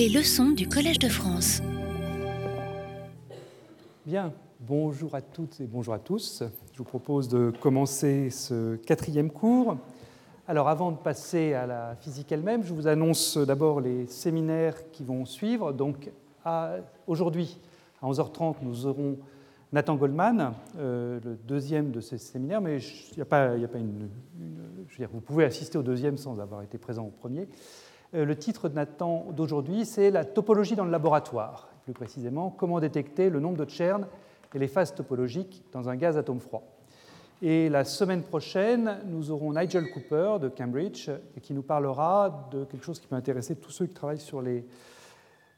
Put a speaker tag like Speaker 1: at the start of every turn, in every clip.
Speaker 1: Les leçons du Collège de France.
Speaker 2: Bien, bonjour à toutes et bonjour à tous. Je vous propose de commencer ce quatrième cours. Alors avant de passer à la physique elle-même, je vous annonce d'abord les séminaires qui vont suivre. Donc aujourd'hui, à 11h30, nous aurons Nathan Goldman, euh, le deuxième de ces séminaires, mais il a a pas une, je veux dire, vous pouvez assister au deuxième sans avoir été présent au premier. Euh, le titre de Nathan d'aujourd'hui, c'est la topologie dans le laboratoire. Plus précisément, comment détecter le nombre de Chern et les phases topologiques dans un gaz atome froid. Et la semaine prochaine, nous aurons Nigel Cooper de Cambridge qui nous parlera de quelque chose qui peut intéresser tous ceux qui travaillent sur les,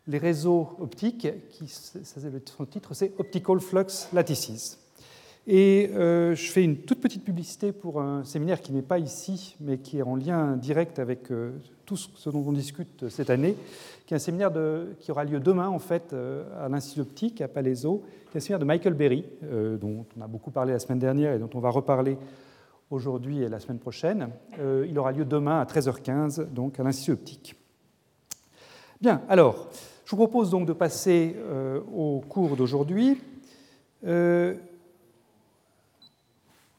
Speaker 2: les réseaux optiques. Qui, son titre, c'est Optical Flux Lattices. Et euh, je fais une toute petite publicité pour un séminaire qui n'est pas ici, mais qui est en lien direct avec euh, tout ce dont on discute cette année, qui est un séminaire qui aura lieu demain, en fait, euh, à l'Institut optique, à Palaiso, qui est un séminaire de Michael Berry, dont on a beaucoup parlé la semaine dernière et dont on va reparler aujourd'hui et la semaine prochaine. il aura lieu demain à 13h15, donc à l'Institut optique. Bien, alors, je vous propose donc de passer au cours d'aujourd'hui.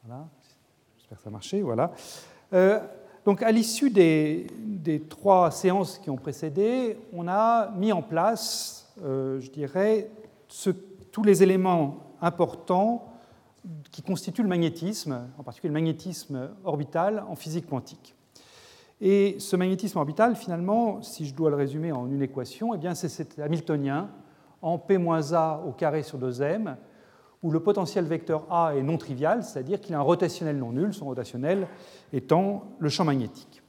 Speaker 2: J'espère que ça a marché. Voilà. Euh, donc, à l'issue des, trois séances qui ont précédé, on a mis en place, euh, je dirais, tous les éléments importants qui constituent le magnétisme, en particulier le magnétisme orbital en physique quantique. Et ce magnétisme orbital, finalement, si je dois le résumer en une équation, eh c'est cet hamiltonien en P-A au carré sur 2m, où le potentiel vecteur A est non trivial, c'est-à-dire qu'il a un rotationnel non nul, son rotationnel étant le champ magnétique.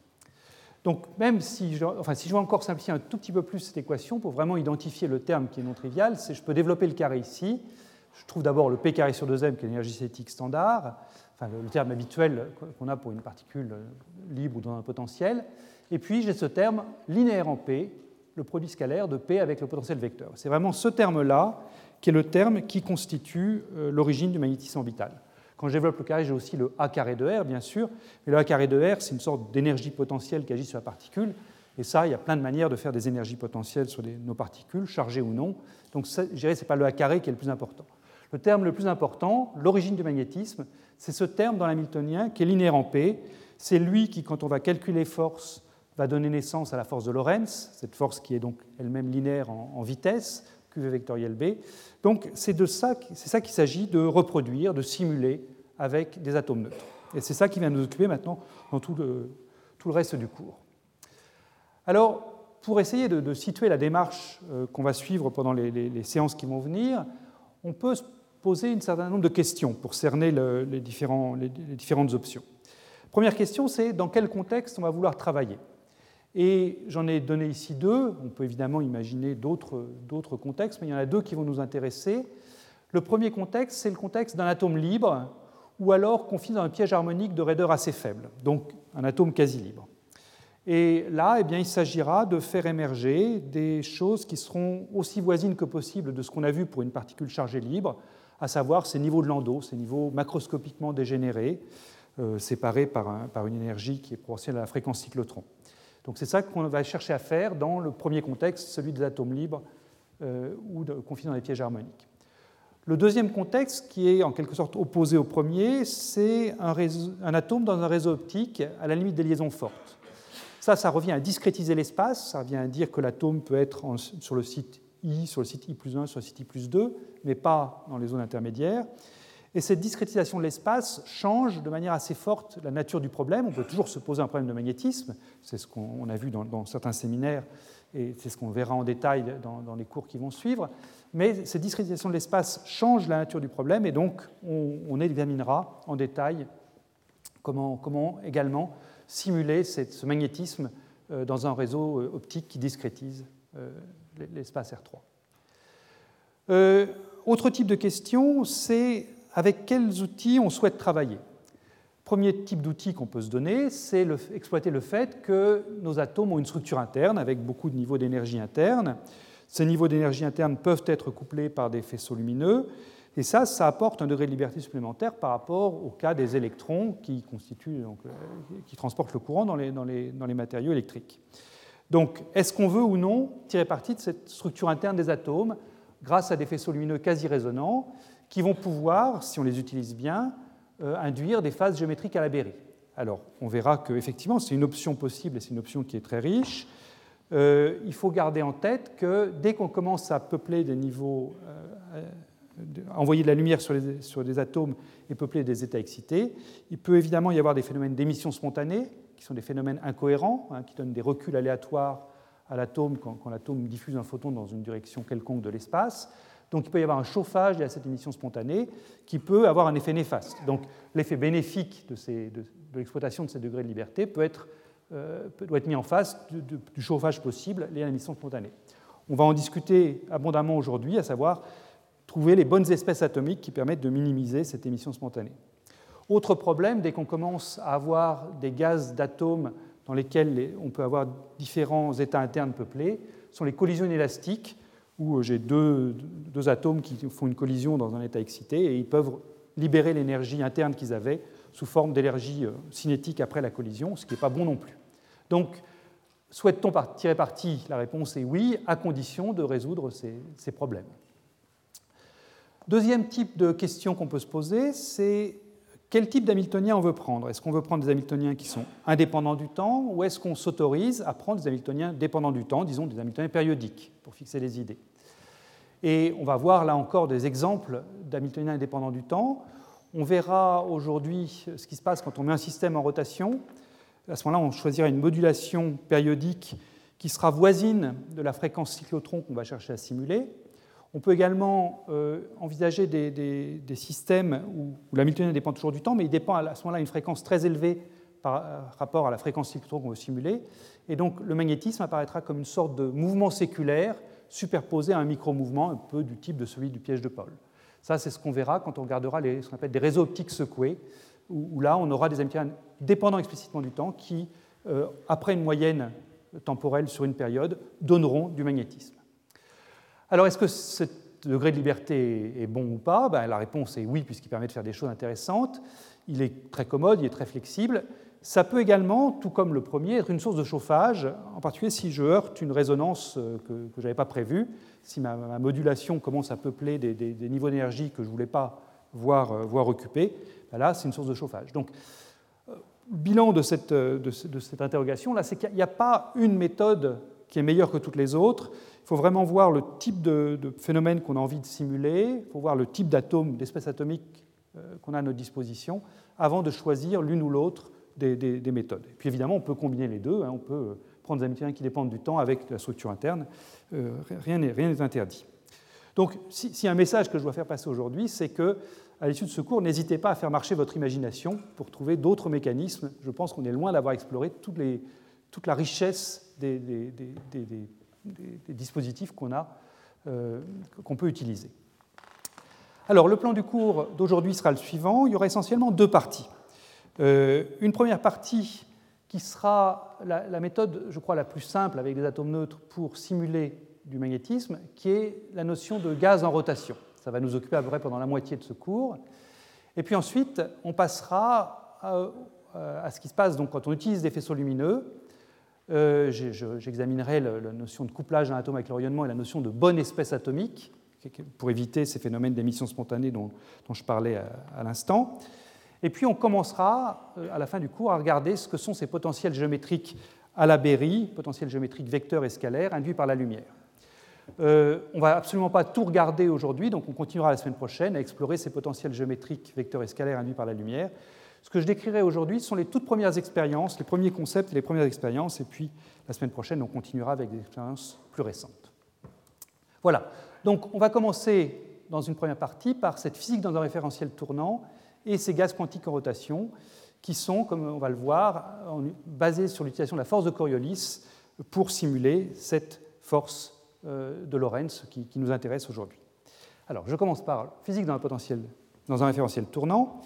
Speaker 2: Donc même si je, enfin, veux encore simplifier un tout petit peu plus cette équation pour vraiment identifier le terme qui est non trivial, c'est je peux développer le carré ici. Je trouve d'abord le P carré sur 2m qui est l'énergie cinétique standard, le terme habituel qu'on a pour une particule libre ou dans un potentiel. Et puis j'ai ce terme linéaire en P, le produit scalaire de P avec le potentiel vecteur. C'est vraiment ce terme-là qui est le terme qui constitue euh, l'origine du magnétisme orbital. Quand je développe le carré, j'ai aussi le A carré de R, bien sûr, mais le A carré de R, c'est une sorte d'énergie potentielle qui agit sur la particule, et ça, il y a plein de manières de faire des énergies potentielles sur nos particules, chargées ou non. Donc, je dirais ce n'est pas le A carré qui est le plus important. Le terme le plus important, l'origine du magnétisme, c'est ce terme dans l'hamiltonien qui est linéaire en P. C'est lui qui, quand on va calculer force, va donner naissance à la force de Lorentz, cette force qui est donc elle-même linéaire en vitesse, QV vectoriel B. Donc c'est ça, ça qu'il s'agit de reproduire, de simuler avec des atomes neutres. Et c'est ça qui vient nous occuper maintenant dans tout le, reste du cours. Alors, pour essayer de, situer la démarche euh, qu'on va suivre pendant les, séances qui vont venir, on peut se poser un certain nombre de questions pour cerner les différentes options. Première question, c'est dans quel contexte on va vouloir travailler? Et j'en ai donné ici deux. On peut évidemment imaginer d'autres contextes, mais il y en a deux qui vont nous intéresser. Le premier contexte, c'est le contexte d'un atome libre, ou alors confiné dans un piège harmonique de raideur assez faible, donc un atome quasi libre. Et là, eh bien, il s'agira de faire émerger des choses qui seront aussi voisines que possible de ce qu'on a vu pour une particule chargée libre, à savoir ces niveaux de Landau, ces niveaux macroscopiquement dégénérés, euh, séparés par, par, une énergie qui est proportionnelle à la fréquence cyclotron. Donc c'est ça qu'on va chercher à faire dans le premier contexte, celui des atomes libres euh, ou confinés dans les pièges harmoniques. Le deuxième contexte, qui est en quelque sorte opposé au premier, c'est un, un, atome dans un réseau optique à la limite des liaisons fortes. Ça, ça revient à discrétiser l'espace, ça revient à dire que l'atome peut être sur le site I, sur le site I plus 1, sur le site I plus 2, mais pas dans les zones intermédiaires. Et cette discrétisation de l'espace change de manière assez forte la nature du problème. On peut toujours se poser un problème de magnétisme, c'est ce qu'on a vu dans, certains séminaires et c'est ce qu'on verra en détail dans, les cours qui vont suivre. Mais cette discrétisation de l'espace change la nature du problème et donc on, examinera en détail comment, également simuler ce magnétisme euh, dans un réseau euh, optique qui discrétise euh, l'espace R3. autre type de question, c'est avec quels outils on souhaite travailler. Premier type d'outil qu'on peut se donner, c'est exploiter le fait que nos atomes ont une structure interne avec beaucoup de niveaux d'énergie interne. Ces niveaux d'énergie interne peuvent être couplés par des faisceaux lumineux, et ça, ça apporte un degré de liberté supplémentaire par rapport au cas des électrons qui, constituent, donc, euh, qui transportent le courant dans les, dans les, dans les matériaux électriques. Donc, est-ce qu'on veut ou non tirer parti de cette structure interne des atomes grâce à des faisceaux lumineux quasi résonants qui vont pouvoir, si on les utilise bien, euh, induire des phases géométriques à la Berry Alors, on verra qu'effectivement, c'est une option possible et c'est une option qui est très riche. Euh, il faut garder en tête que dès qu'on commence à peupler des niveaux, euh, envoyer de la lumière sur, les, des atomes et peupler des états excités, il peut évidemment y avoir des phénomènes d'émission spontanée, qui sont des phénomènes incohérents, hein, qui donnent des reculs aléatoires à l'atome quand, l'atome diffuse un photon dans une direction quelconque de l'espace. Donc il peut y avoir un chauffage à cette émission spontanée qui peut avoir un effet néfaste. Donc l'effet bénéfique de, l'exploitation de ces degrés de liberté peut être, euh, doit être mis en face du chauffage possible lié à l'émission spontanée. On va en discuter abondamment aujourd'hui, à savoir trouver les bonnes espèces atomiques qui permettent de minimiser cette émission spontanée. Autre problème, dès qu'on commence à avoir des gaz d'atomes dans lesquels on peut avoir différents états internes peuplés, sont les collisions inélastiques, où j'ai deux, atomes qui font une collision dans un état excité et ils peuvent libérer l'énergie interne qu'ils avaient sous forme d'énergie euh, cinétique après la collision, ce qui n'est pas bon non plus. Donc, souhaite-t-on tirer parti? La réponse est oui, à condition de résoudre ces problèmes. Deuxième type de question qu'on peut se poser, c'est quel type d'Hamiltonien on veut prendre? Est-ce qu'on veut prendre des Hamiltoniens qui sont indépendants du temps ou est-ce qu'on s'autorise à prendre des Hamiltoniens dépendants du temps, disons des Hamiltoniens périodiques, pour fixer les idées? Et on va voir là encore des exemples d'Hamiltoniens indépendants du temps. On verra aujourd'hui ce qui se passe quand on met un système en rotation. À ce moment-là, on choisira une modulation périodique qui sera voisine de la fréquence cyclotron qu'on va chercher à simuler. On peut également euh, envisager des, systèmes où, l'Hamiltonien dépend toujours du temps, mais il dépend à ce moment-là d'une fréquence très élevée par euh, rapport à la fréquence cyclotron qu'on veut simuler. Et donc le magnétisme apparaîtra comme une sorte de mouvement séculaire superposé à un micro-mouvement un peu du type de celui du piège de Paul. Ça, c'est ce qu'on verra quand on regardera les, ce qu'on appelle des réseaux optiques secoués, où, là, on aura des Hamiltoniens dépendants explicitement du temps qui, euh, après une moyenne temporelle sur une période, donneront du magnétisme. Alors, est-ce que ce degré de liberté est bon ou pas? Ben, La réponse est oui, puisqu'il permet de faire des choses intéressantes. Il est très commode, il est très flexible. Ça peut également, tout comme le premier, être une source de chauffage, en particulier si je heurte une résonance euh, que, je n'avais pas prévue, si ma, modulation commence à peupler des, niveaux d'énergie que je ne voulais pas voir, euh, voir occupés, ben là, c'est une source de chauffage. Donc, le euh, bilan de cette, de cette interrogation, là, c'est qu'il n'y a pas une méthode qui est meilleure que toutes les autres. Il faut vraiment voir le type de, phénomène qu'on a envie de simuler, il faut voir le type d'atomes, d'espèces atomiques euh, qu'on a à notre disposition, avant de choisir l'une ou l'autre des, méthodes. Et puis évidemment, on peut combiner les deux, hein. on peut euh, prendre des Hamiltoniens qui dépendent du temps avec la structure interne, euh, rien n'est interdit. Donc, si, si, un message que je dois faire passer aujourd'hui, c'est que, à l'issue de ce cours, n'hésitez pas à faire marcher votre imagination pour trouver d'autres mécanismes. Je pense qu'on est loin d'avoir exploré toute la richesse des, dispositifs qu'on a, euh, qu'on peut utiliser. Alors, le plan du cours d'aujourd'hui sera le suivant. Il y aura essentiellement deux parties. Euh, une première partie qui sera la, méthode, je crois, la plus simple avec des atomes neutres pour simuler du magnétisme, qui est la notion de gaz en rotation. Ça va nous occuper à peu près pendant la moitié de ce cours. Et puis ensuite, on passera à, à ce qui se passe donc, quand on utilise des faisceaux lumineux euh, j'examinerai la notion de couplage d'un atome avec le rayonnement et la notion de bonne espèce atomique, pour éviter ces phénomènes d'émission spontanée dont, je parlais à, l'instant. Et puis on commencera, euh, à la fin du cours, à regarder ce que sont ces potentiels géométriques à la Berry, potentiels géométriques vecteurs et scalaires induits par la lumière. Euh, on ne va absolument pas tout regarder aujourd'hui, donc on continuera la semaine prochaine à explorer ces potentiels géométriques vecteurs et scalaires induits par la lumière. Ce que je décrirai aujourd'hui sont les toutes premières expériences, les premiers concepts et les premières expériences, et puis la semaine prochaine, on continuera avec des expériences plus récentes. Voilà, donc on va commencer dans une première partie par cette physique dans un référentiel tournant et ces gaz quantiques en rotation, qui sont, comme on va le voir, basés sur l'utilisation de la force de Coriolis pour simuler cette force euh, de Lorentz qui, nous intéresse aujourd'hui. Alors, je commence par physique dans un, potentiel, dans un référentiel tournant.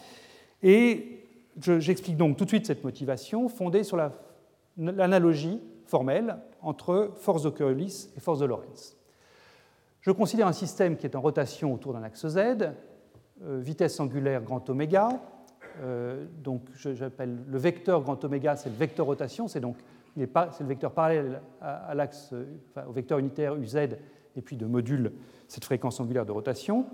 Speaker 2: Et J'explique donc tout de suite cette motivation fondée sur l'analogie formelle entre force de Coriolis et force de Lorentz. Je considère un système qui est en rotation autour d'un axe Z, euh, vitesse angulaire grand oméga. Euh, donc j'appelle le vecteur grand oméga, c'est le vecteur rotation, c'est donc c'est le vecteur parallèle à, au vecteur unitaire UZ et puis de module cette fréquence angulaire de rotation.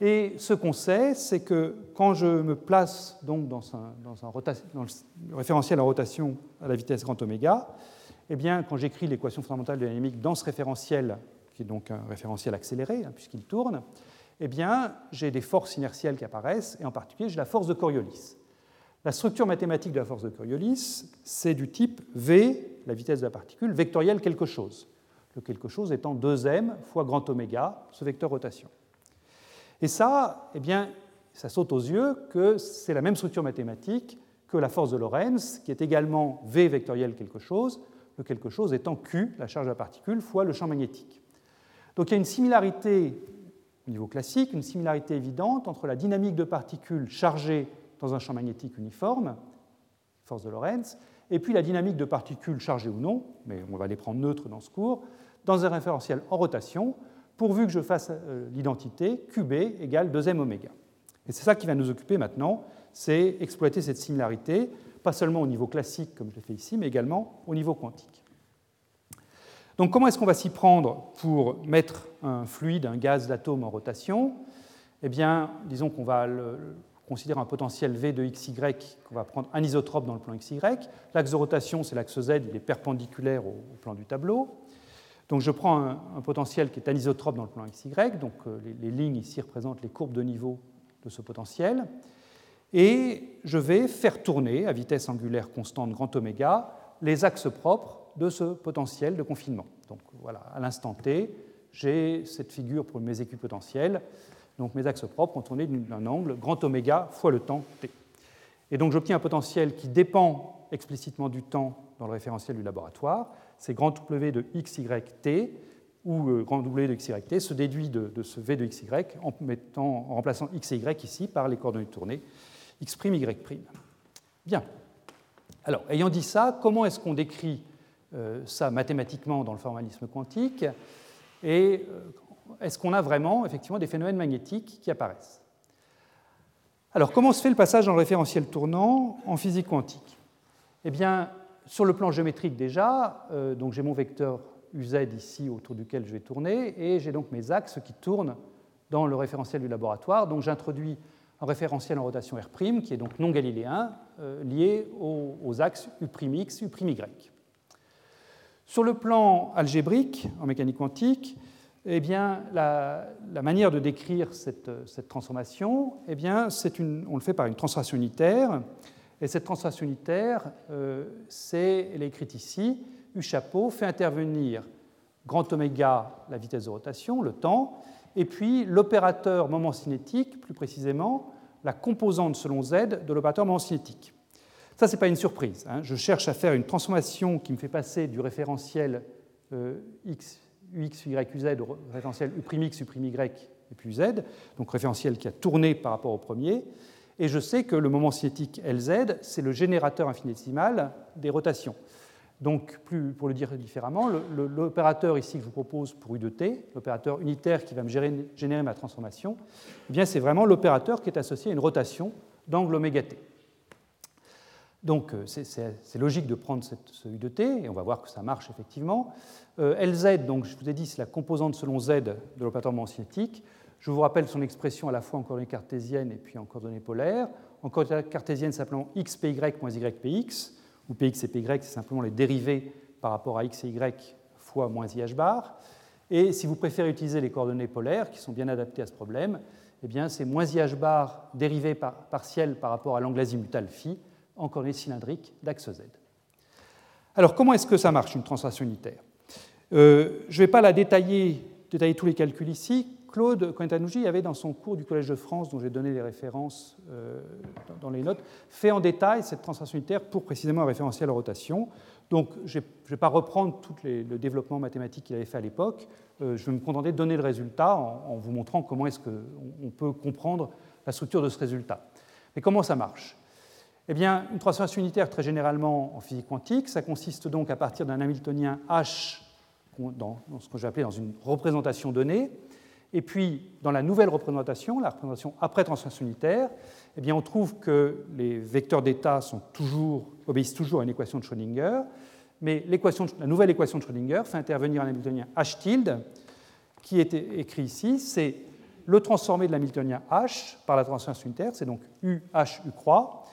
Speaker 2: Et ce qu'on sait, c'est que quand je me place donc dans, un, le référentiel en rotation à la vitesse grand oméga, eh bien, quand j'écris l'équation fondamentale de dynamique dans ce référentiel, qui est donc un référentiel accéléré, hein, puisqu'il tourne, eh bien, j'ai des forces inertielles qui apparaissent, et en particulier, j'ai la force de Coriolis. La structure mathématique de la force de Coriolis, c'est du type V, la vitesse de la particule, vectorielle quelque chose. Le quelque chose étant 2m fois grand oméga, ce vecteur rotation. Et ça, eh bien, ça saute aux yeux que c'est la même structure mathématique que la force de Lorentz, qui est également V vectoriel quelque chose, le quelque chose étant Q, la charge de la particule, fois le champ magnétique. Donc il y a une similarité au niveau classique, une similarité évidente entre la dynamique de particules chargées dans un champ magnétique uniforme, force de Lorentz, et puis la dynamique de particules chargées ou non, mais on va les prendre neutres dans ce cours, dans un référentiel en rotation, pourvu que je fasse euh, l'identité QB égale 2m oméga. Et c'est ça qui va nous occuper maintenant, c'est exploiter cette similarité, pas seulement au niveau classique comme je l'ai fait ici, mais également au niveau quantique. Donc comment est-ce qu'on va s'y prendre pour mettre un fluide, un gaz d'atome en rotation? Eh bien, disons qu'on va considérer un potentiel V de XY, qu'on va prendre un isotrope dans le plan XY. L'axe de rotation, c'est l'axe Z, il est perpendiculaire au plan du tableau. Donc je prends un, potentiel qui est anisotrope dans le plan XY, donc euh, les, lignes ici représentent les courbes de niveau de ce potentiel, et je vais faire tourner à vitesse angulaire constante grand oméga les axes propres de ce potentiel de confinement. Donc voilà, à l'instant t, j'ai cette figure pour mes équipotentiels. Donc mes axes propres ont tourné d'un angle grand oméga fois le temps t. Et donc j'obtiens un potentiel qui dépend explicitement du temps dans le référentiel du laboratoire, c'est grand W de XYT, où euh, grand W de XYT se déduit de, ce V de XY en, en remplaçant XY ici par les coordonnées tournées X', Y'. Bien. Alors, ayant dit ça, comment est-ce qu'on décrit euh, ça mathématiquement dans le formalisme quantique Et euh, est-ce qu'on a vraiment effectivement des phénomènes magnétiques qui apparaissent? Alors, comment se fait le passage dans le référentiel tournant en physique quantique? Eh bien, sur le plan géométrique déjà, euh, donc j'ai mon vecteur UZ ici autour duquel je vais tourner, et j'ai donc mes axes qui tournent dans le référentiel du laboratoire. Donc j'introduis un référentiel en rotation R', qui est donc non galiléen, euh, lié aux, axes U'X, U'Y. Sur le plan algébrique, en mécanique quantique, eh bien, la, manière de décrire cette, transformation, eh bien, une, on le fait par une transformation unitaire et cette transformation unitaire, euh, c'est, elle est écrite ici, U chapeau fait intervenir grand oméga, la vitesse de rotation, le temps, et puis l'opérateur moment cinétique, plus précisément, la composante selon z de l'opérateur moment cinétique. Ça, ce n'est pas une surprise. Hein. Je cherche à faire une transformation qui me fait passer du référentiel euh, x, ux, y, uz au référentiel u'x, u'y et puis z, donc référentiel qui a tourné par rapport au premier, et je sais que le moment cinétique Lz, c'est le générateur infinitésimal des rotations. Donc, pour le dire différemment, l'opérateur ici que je vous propose pour U de t, l'opérateur unitaire qui va me générer, ma transformation, eh c'est vraiment l'opérateur qui est associé à une rotation d'angle oméga t. Donc euh, c'est logique de prendre ce U de t, et on va voir que ça marche effectivement. Euh, Lz, donc je vous ai dit, c'est la composante selon z de l'opérateur moment cinétique. Je vous rappelle son expression à la fois en coordonnées cartésiennes et puis en coordonnées polaires. En coordonnées cartésiennes, simplement xpy moins ypx, où px et py, c'est simplement les dérivés par rapport à x et y fois moins i bar. Et si vous préférez utiliser les coordonnées polaires, qui sont bien adaptées à ce problème, eh bien c'est moins i bar dérivé par, partiel par rapport à l'angle azimutale phi en coordonnées cylindriques d'axe z. Alors comment est-ce que ça marche, une translation unitaire? Euh, Je ne vais pas la détailler, détailler tous les calculs ici. Claude Cointanouji avait dans son cours du Collège de France, dont j'ai donné les références euh, dans les notes, fait en détail cette translation unitaire pour précisément un référentiel rotation. Donc je ne vais pas reprendre tout le développement mathématique qu'il avait fait à l'époque, euh, je vais me contenter de donner le résultat en, vous montrant comment est-ce qu'on peut comprendre la structure de ce résultat. Mais comment ça marche? Eh bien, une transformation unitaire, très généralement en physique quantique, ça consiste donc à partir d'un Hamiltonien H dans, dans ce que j'ai appelé dans une représentation donnée, et puis, dans la nouvelle représentation, la représentation après transformation unitaire, eh bien, on trouve que les vecteurs d'état obéissent toujours à une équation de Schrödinger, mais la nouvelle équation de Schrödinger fait intervenir un Hamiltonien H tilde, qui est écrit ici, c'est le transformé de l'Hamiltonien H par la transformation unitaire, c'est donc U, H, U croix,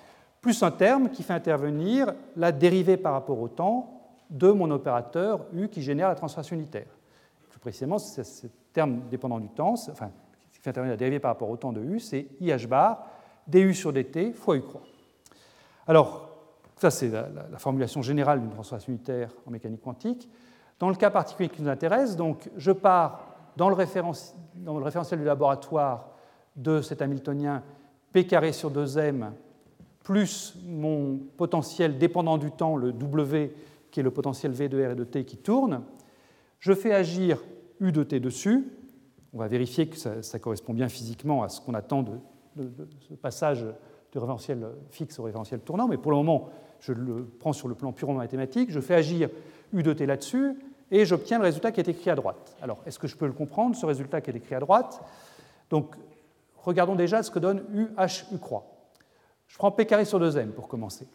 Speaker 2: plus un terme qui fait intervenir la dérivée par rapport au temps de mon opérateur U qui génère la transformation unitaire. Plus précisément, ce terme dépendant du temps, enfin, qui fait intervenir la dérivée par rapport au temps de U, c'est IH bar du sur dt fois U croix. Alors, ça c'est la, formulation générale d'une transformation unitaire en mécanique quantique. Dans le cas particulier qui nous intéresse, donc, je pars dans le, dans le référentiel du laboratoire de cet Hamiltonien P carré sur 2m plus mon potentiel dépendant du temps, le W, qui est le potentiel V de R et de T qui tourne. Je fais agir U de T dessus. On va vérifier que ça, correspond bien physiquement à ce qu'on attend de, ce passage du référentiel fixe au référentiel tournant, mais pour le moment, je le prends sur le plan purement mathématique. Je fais agir U de T là-dessus et j'obtiens le résultat qui est écrit à droite. Alors, est-ce que je peux le comprendre, ce résultat qui est écrit à droite? Donc, regardons déjà ce que donne UH U croix. Je prends P carré sur 2m pour commencer.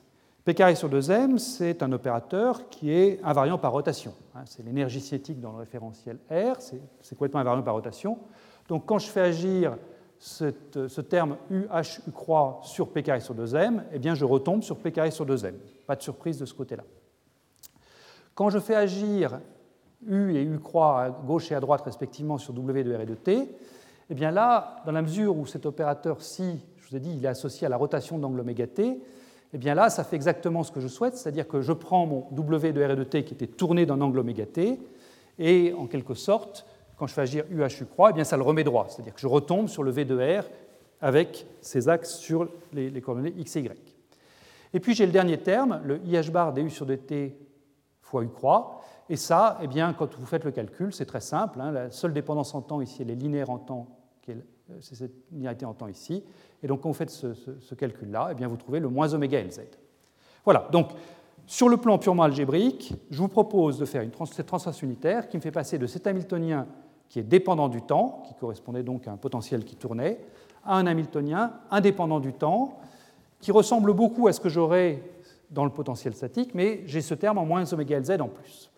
Speaker 2: P carré sur 2m, c'est un opérateur qui est invariant par rotation. Hein. C'est l'énergie cinétique dans le référentiel R, c'est complètement invariant par rotation. Donc quand je fais agir ce terme UH U croix sur P carré sur 2m, eh bien je retombe sur P carré sur 2m. Pas de surprise de ce côté-là. Quand je fais agir U et U croix à gauche et à droite respectivement sur W de R et de T, eh bien là, dans la mesure où cet opérateur ci vous ai dit, il est associé à la rotation d'angle oméga t, eh bien là, ça fait exactement ce que je souhaite, c'est-à-dire que je prends mon W de R et de T qui était tourné d'un angle oméga t, et en quelque sorte, quand je fais agir UHU croix, eh bien ça le remet droit, c'est-à-dire que je retombe sur le V de R avec ses axes sur les, coordonnées x et y. Et puis j'ai le dernier terme, le IH bar du sur dt fois U croix, et ça, eh bien, quand vous faites le calcul, c'est très simple, hein, la seule dépendance en temps ici, elle est linéaire en temps, c'est cette linéarité en temps ici, et donc, quand vous faites ce, calcul-là, eh vous trouvez le moins oméga Lz. Voilà, donc, sur le plan purement algébrique, je vous propose de faire cette transformation unitaire qui me fait passer de cet Hamiltonien qui est dépendant du temps, qui correspondait donc à un potentiel qui tournait, à un Hamiltonien indépendant du temps, qui ressemble beaucoup à ce que j'aurais dans le potentiel statique, mais j'ai ce terme en moins oméga Lz en plus.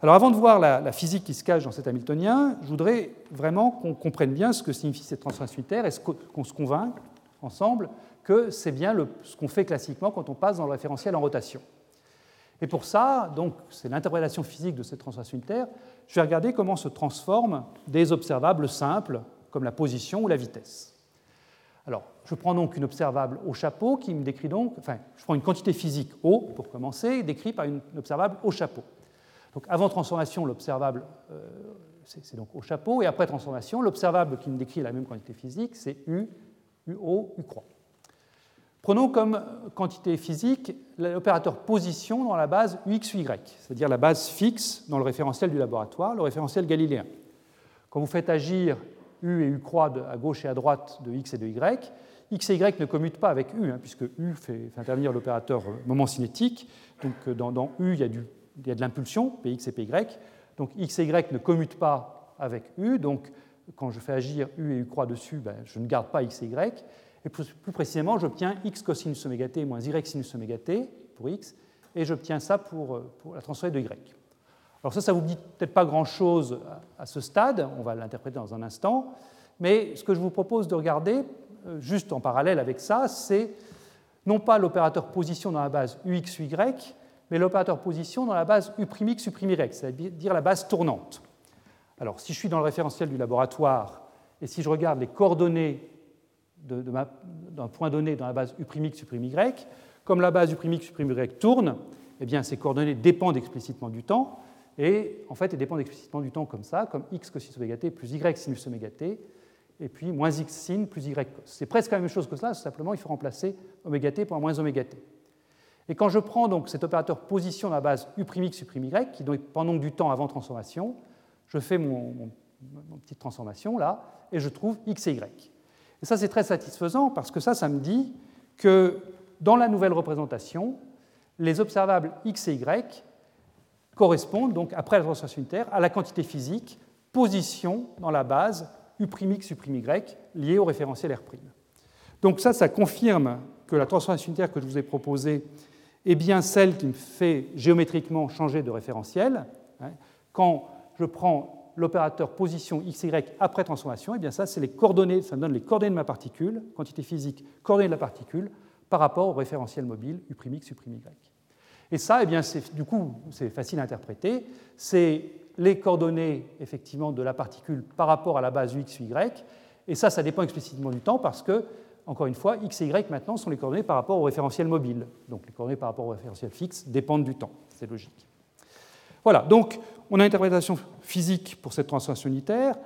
Speaker 2: Alors avant de voir la, physique qui se cache dans cet Hamiltonien, je voudrais vraiment qu'on comprenne bien ce que signifie cette transformation unitaire et qu'on se convainque ensemble que c'est bien ce qu'on fait classiquement quand on passe dans le référentiel en rotation. Et pour ça, donc, c'est l'interprétation physique de cette transformation unitaire, je vais regarder comment se transforment des observables simples comme la position ou la vitesse. Alors, je prends donc une observable au chapeau qui me décrit donc, enfin, je prends une quantité physique O pour commencer, décrite par une observable au chapeau. Donc avant transformation, l'observable, euh, c'est donc au chapeau, et après transformation, l'observable qui me décrit la même quantité physique, c'est U, UO, U croix. Prenons comme quantité physique l'opérateur position dans la base UX, UY, c'est-à-dire la base fixe dans le référentiel du laboratoire, le référentiel galiléen. Quand vous faites agir U et U croix à gauche et à droite de X et de Y, X et Y ne commutent pas avec U, hein, puisque U fait, intervenir l'opérateur moment cinétique. Donc euh, dans U, il y a du il y a de l'impulsion, Px et Py. Donc x et y ne commutent pas avec u, donc quand je fais agir u et u croix dessus, ben, je ne garde pas x et y. Et plus, précisément, j'obtiens x cosinus oméga t moins y sinus oméga t pour x, et j'obtiens ça pour, la transformée de y. Alors ça, ça vous dit peut-être pas grand-chose à, ce stade, on va l'interpréter dans un instant, mais ce que je vous propose de regarder, euh, juste en parallèle avec ça, c'est non pas l'opérateur position dans la base ux, y, mais l'opérateur position dans la base U'X, U'Y, c'est-à-dire la base tournante. Alors, si je suis dans le référentiel du laboratoire et si je regarde les coordonnées d'un point donné dans la base U'X, U'Y, comme la base U'X, tourne, eh bien, ces coordonnées dépendent explicitement du temps, et en fait, elles dépendent explicitement du temps comme ça, comme x cos oméga t plus y sinus oméga t, et puis moins x sin plus y cos. C'est presque la même chose que cela, simplement il faut remplacer oméga t par moins oméga t. Et quand je prends donc cet opérateur position à la base U'X, U'Y, qui dépend donc du temps avant transformation, je fais mon, petite transformation là, et je trouve X et Y. Et ça, c'est très satisfaisant parce que ça, ça me dit que dans la nouvelle représentation, les observables X et Y correspondent donc, après la transformation unitaire, à la quantité physique position dans la base U'X, U'Y liée au référentiel R'. Donc ça, ça confirme que la transformation unitaire que je vous ai proposée est bien celle qui me fait géométriquement changer de référentiel. Hein. Quand je prends l'opérateur position xy après transformation, et eh bien ça, c'est les coordonnées, ça me donne les coordonnées de ma particule, quantité physique, coordonnées de la particule, par rapport au référentiel mobile U'X, U'Y. Et ça, eh bien, du coup, c'est facile à interpréter. C'est les coordonnées effectivement de la particule par rapport à la base Ux, Y. Et ça, ça dépend explicitement du temps parce que, encore une fois, X et Y maintenant sont les coordonnées par rapport au référentiel mobile. Donc les coordonnées par rapport au référentiel fixe dépendent du temps. C'est logique. Voilà, donc on a une interprétation physique pour cette transformation unitaire.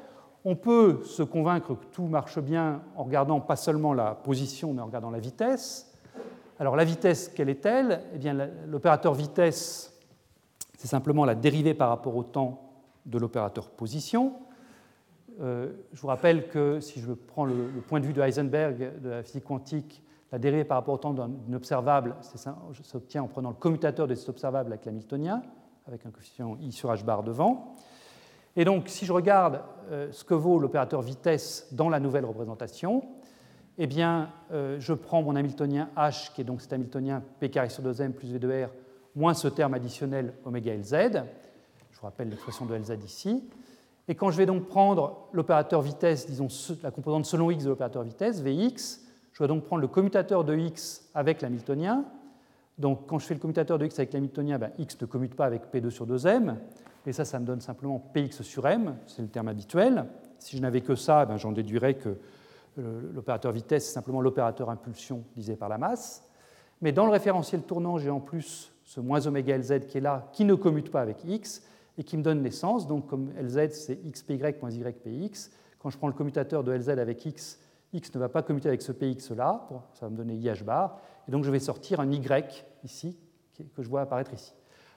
Speaker 2: On peut se convaincre que tout marche bien en regardant pas seulement la position, mais en regardant la vitesse. Alors la vitesse, quelle est-elle? Eh bien, l'opérateur vitesse, c'est simplement la dérivée par rapport au temps de l'opérateur position. Euh, je vous rappelle que si je prends le, point de vue de Heisenberg de la physique quantique, la dérivée par rapport au temps d'un observable s'obtient en prenant le commutateur de cet observable avec l'hamiltonien, avec un coefficient i sur h bar devant. Et donc, si je regarde euh, ce que vaut l'opérateur vitesse dans la nouvelle représentation, eh bien, euh, je prends mon hamiltonien h, qui est donc cet hamiltonien p carré sur 2m plus v de r, moins ce terme additionnel oméga lz. Je vous rappelle l'expression de lz ici. Et quand je vais donc prendre l'opérateur vitesse, disons la composante selon x de l'opérateur vitesse, Vx, je vais donc prendre le commutateur de x avec l'hamiltonien. Donc quand je fais le commutateur de x avec l'hamiltonien, ben, x ne commute pas avec P2 sur 2m. Et ça, ça me donne simplement Px sur m, c'est le terme habituel. Si je n'avais que ça, ben, j'en déduirais que l'opérateur vitesse, c'est simplement l'opérateur impulsion divisé par la masse. Mais dans le référentiel tournant, j'ai en plus ce moins oméga Lz qui est là, qui ne commute pas avec x, et qui me donne l'essence. Donc, comme Lz, c'est xpy moins ypx, quand je prends le commutateur de Lz avec x, x ne va pas commuter avec ce px-là, ça va me donner ih bar, et donc je vais sortir un y ici, que je vois apparaître ici.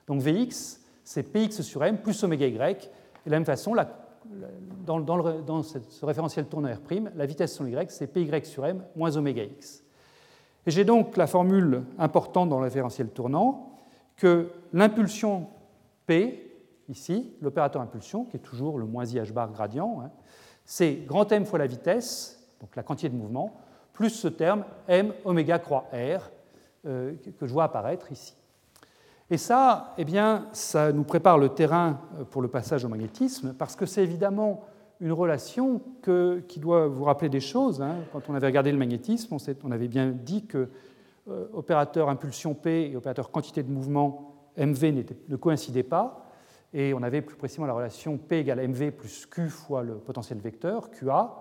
Speaker 2: Donc Vx, c'est px sur m plus oméga y, et de la même façon, dans, dans, ce référentiel tournant R', la vitesse sur y, c'est py sur m moins oméga x. Et j'ai donc la formule importante dans le référentiel tournant que l'impulsion P ici, l'opérateur impulsion, qui est toujours le moins IH bar gradient, hein, c'est grand M fois la vitesse, donc la quantité de mouvement, plus ce terme M oméga croix R, euh, que je vois apparaître ici. Et ça, eh bien, ça nous prépare le terrain euh, pour le passage au magnétisme, parce que c'est évidemment une relation qui doit vous rappeler des choses. Hein. Quand on avait regardé le magnétisme, on, avait bien dit que euh, opérateur impulsion P et opérateur quantité de mouvement MV ne coïncidaient pas. Et on avait plus précisément la relation P égale mv plus Q fois le potentiel vecteur, QA,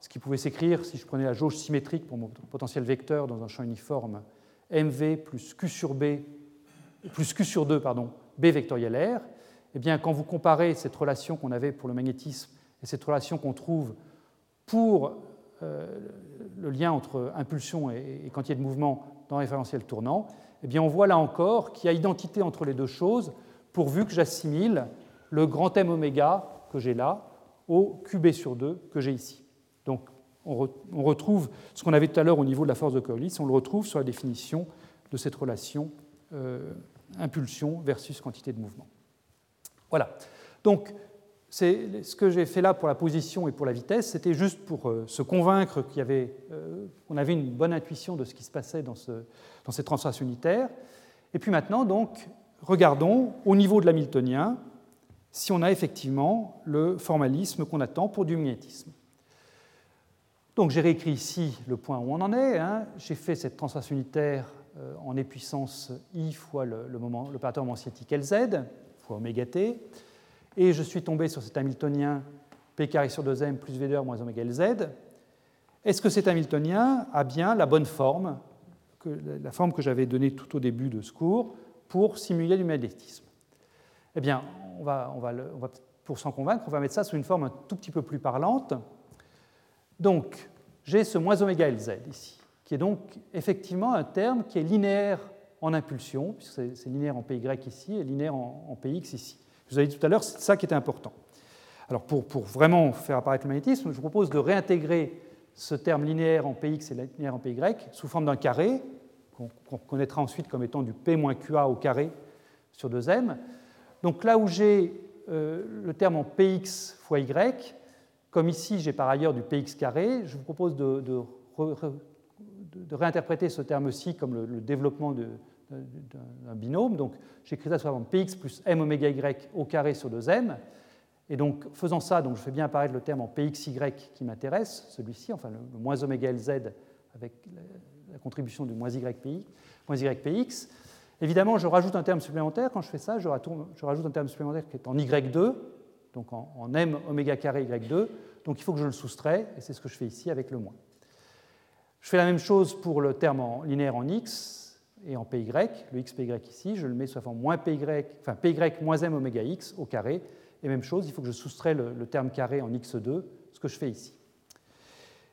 Speaker 2: ce qui pouvait s'écrire, si je prenais la jauge symétrique pour mon potentiel vecteur dans un champ uniforme, mv plus Q sur B, plus Q sur 2, pardon, B vectoriel R. Eh bien, quand vous comparez cette relation qu'on avait pour le magnétisme et cette relation qu'on trouve pour euh, le lien entre impulsion et, quantité de mouvement dans référentiel tournant, eh bien, on voit là encore qu'il y a identité entre les deux choses pourvu que j'assimile le grand M oméga que j'ai là au QB sur 2 que j'ai ici. Donc on, retrouve ce qu'on avait tout à l'heure au niveau de la force de Coriolis, on le retrouve sur la définition de cette relation euh, impulsion versus quantité de mouvement. Voilà. Donc ce que j'ai fait là pour la position et pour la vitesse, c'était juste pour euh, se convaincre qu'on avait, euh, une bonne intuition de ce qui se passait dans, ce, dans cette. Et puis maintenant, donc, regardons au niveau de l'hamiltonien si on a effectivement le formalisme qu'on attend pour du magnétisme. Donc j'ai réécrit ici le point où on en est. Hein. J'ai fait cette transformation unitaire euh, en E puissance i fois l'opérateur moment sciatique Lz fois oméga t. Et je suis tombé sur cet hamiltonien p carré sur 2m plus v 2 moins oméga Lz. Est-ce que cet hamiltonien a bien la bonne forme, la forme que j'avais donnée tout au début de ce cours pour simuler du magnétisme Eh bien, on va, pour s'en convaincre, on va mettre ça sous une forme un tout petit peu plus parlante. Donc, j'ai ce moins oméga Lz ici, qui est donc effectivement un terme qui est linéaire en impulsion, puisque c'est linéaire en PY ici et linéaire en, PX ici. Je vous avais dit tout à l'heure, c'est ça qui était important. Alors, pour, pour, vraiment faire apparaître le magnétisme, je vous propose de réintégrer ce terme linéaire en Px et linéaire en Py sous forme d'un carré, qu'on connaîtra ensuite comme étant du P-QA au carré sur 2m. Donc là où j'ai euh, le terme en Px fois y, comme ici j'ai par ailleurs du Px carré, je vous propose de, réinterpréter ce terme-ci comme le, développement d'un binôme. Donc j'écris ça sous forme px plus m oméga y au carré sur 2m. Et donc, faisant ça, donc, je fais bien apparaître le terme en pxy qui m'intéresse, celui-ci, enfin le, moins oméga lz avec la, contribution du moins moins ypx. Évidemment, je rajoute un terme supplémentaire. Quand je fais ça, je, rajoute un terme supplémentaire qui est en y2, donc en, m oméga carré y2. Donc il faut que je le soustrais, et c'est ce que je fais ici avec le moins. Je fais la même chose pour le terme en linéaire en x et en py. Le x py ici, je le mets sous la forme moins py, enfin py moins m oméga x au carré. Et même chose, il faut que je soustrais le, terme carré en x2, ce que je fais ici.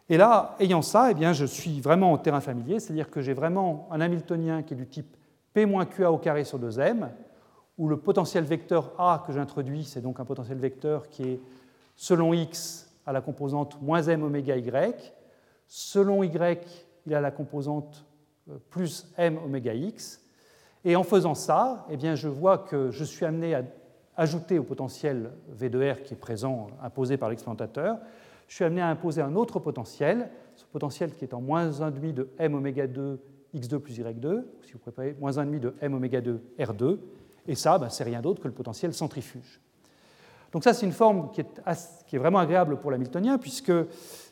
Speaker 2: Et là, ayant ça, eh bien, je suis vraiment en terrain familier, c'est-à-dire que j'ai vraiment un Hamiltonien qui est du type P QA au carré sur 2m, où le potentiel vecteur A que j'introduis, c'est donc un potentiel vecteur qui est selon x à la composante moins m oméga y, selon y, il a la composante euh, plus m oméga x, et en faisant ça, eh bien, je vois que je suis amené à ajouter au potentiel V de R qui est présent, imposé par l'expérimentateur, je suis amené à imposer un autre potentiel, ce potentiel qui est en moins 1,5 de m oméga 2 x2 plus y2, si vous préférez, moins 1,5 de m oméga 2 R2, et ça, ben, c'est rien d'autre que le potentiel centrifuge. Donc ça, c'est une forme qui est, vraiment agréable pour l'hamiltonien, puisque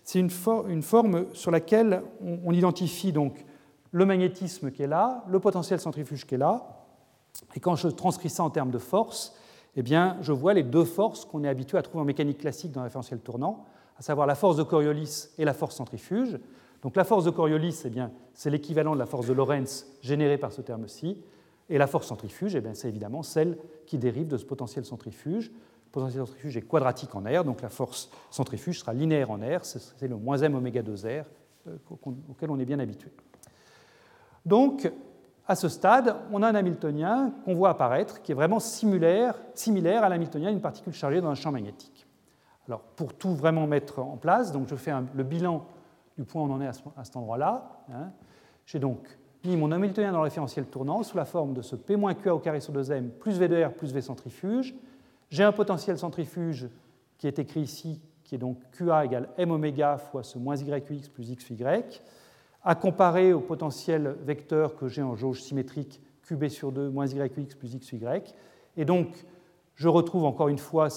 Speaker 2: c'est une, une, forme sur laquelle on, on, identifie donc le magnétisme qui est là, le potentiel centrifuge qui est là, et quand je transcris ça en termes de force, eh bien, je vois les deux forces qu'on est habitué à trouver en mécanique classique dans le référentiel tournant, à savoir la force de Coriolis et la force centrifuge. Donc la force de Coriolis, eh c'est l'équivalent de la force de Lorentz générée par ce terme-ci, et la force centrifuge, eh c'est évidemment celle qui dérive de ce potentiel centrifuge. Le potentiel centrifuge est quadratique en R, donc la force centrifuge sera linéaire en R, c'est le moins m oméga 2 R euh, auquel on est bien habitué. Donc, à ce stade, on a un Hamiltonien qu'on voit apparaître qui est vraiment similaire, similaire à l'Hamiltonien d'une particule chargée dans un champ magnétique. Alors, pour tout vraiment mettre en place, donc je fais le bilan du point où on en est à, cet endroit-là. Hein. J'ai donc mis mon Hamiltonien dans le référentiel tournant sous la forme de ce P-QA au carré sur 2m plus V de R plus V centrifuge. J'ai un potentiel centrifuge qui est écrit ici, qui est donc QA égale M oméga fois ce moins YUX plus XY à comparer au potentiel vecteur que j'ai en jauge symétrique QB sur 2 moins YX plus XY. Et donc, je retrouve encore une fois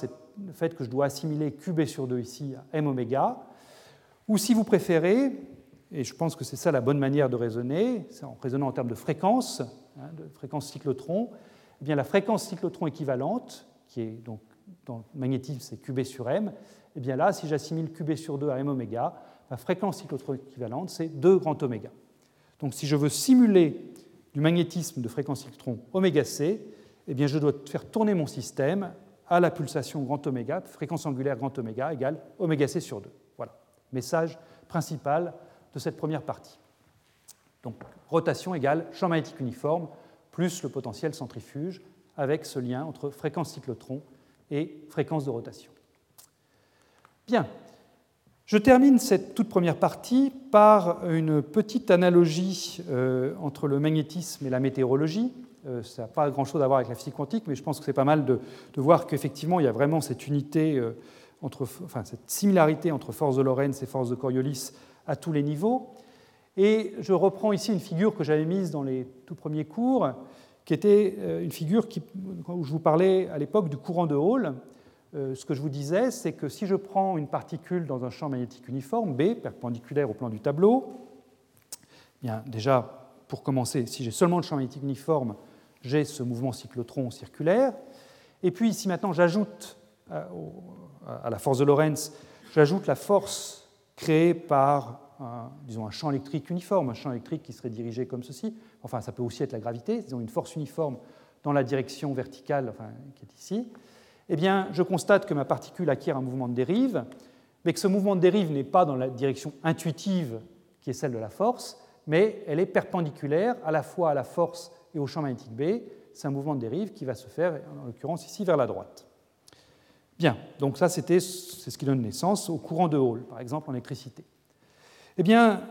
Speaker 2: le fait que je dois assimiler QB sur 2 ici à M oméga. Ou si vous préférez, et je pense que c'est ça la bonne manière de raisonner, c'est en raisonnant en termes de fréquence, hein, de fréquence cyclotron, eh bien la fréquence cyclotron équivalente, qui est donc dans le magnétisme c'est QB sur M, eh bien là, si j'assimile QB sur 2 à M oméga, la fréquence cyclotron équivalente, c'est 2 grand oméga. Donc si je veux simuler du magnétisme de fréquence cyclotron oméga c, eh bien je dois faire tourner mon système à la pulsation grand oméga, fréquence angulaire grand oméga égale oméga c sur 2. Voilà, message principal de cette première partie. Donc rotation égale champ magnétique uniforme plus le potentiel centrifuge avec ce lien entre fréquence cyclotron et fréquence de rotation. Bien, je termine cette toute première partie par une petite analogie euh, entre le magnétisme et la météorologie. Euh, ça n'a pas grand-chose à voir avec la physique quantique, mais je pense que c'est pas mal de, voir qu'effectivement, il y a vraiment cette unité, euh, enfin, cette similarité entre force de Lorentz et force de Coriolis à tous les niveaux. Et je reprends ici une figure que j'avais mise dans les tout premiers cours, qui était une figure où je vous parlais à l'époque du courant de Hall. Euh, ce que je vous disais, c'est que si je prends une particule dans un champ magnétique uniforme, B, perpendiculaire au plan du tableau, eh bien déjà, pour commencer, si j'ai seulement le champ magnétique uniforme, j'ai ce mouvement cyclotron circulaire. Et puis, si maintenant j'ajoute euh, à la force de Lorentz, j'ajoute la force créée par un, disons, un champ électrique uniforme, un champ électrique qui serait dirigé comme ceci, enfin ça peut aussi être la gravité, disons une force uniforme dans la direction verticale qui est ici, eh bien, je constate que ma particule acquiert un mouvement de dérive, mais que ce mouvement de dérive n'est pas dans la direction intuitive qui est celle de la force, mais elle est perpendiculaire à la fois à la force et au champ magnétique B. C'est un mouvement de dérive qui va se faire, en l'occurrence ici, vers la droite. Bien, donc ça, c'est ce qui donne naissance au courant de Hall, par exemple en électricité. Eh bien,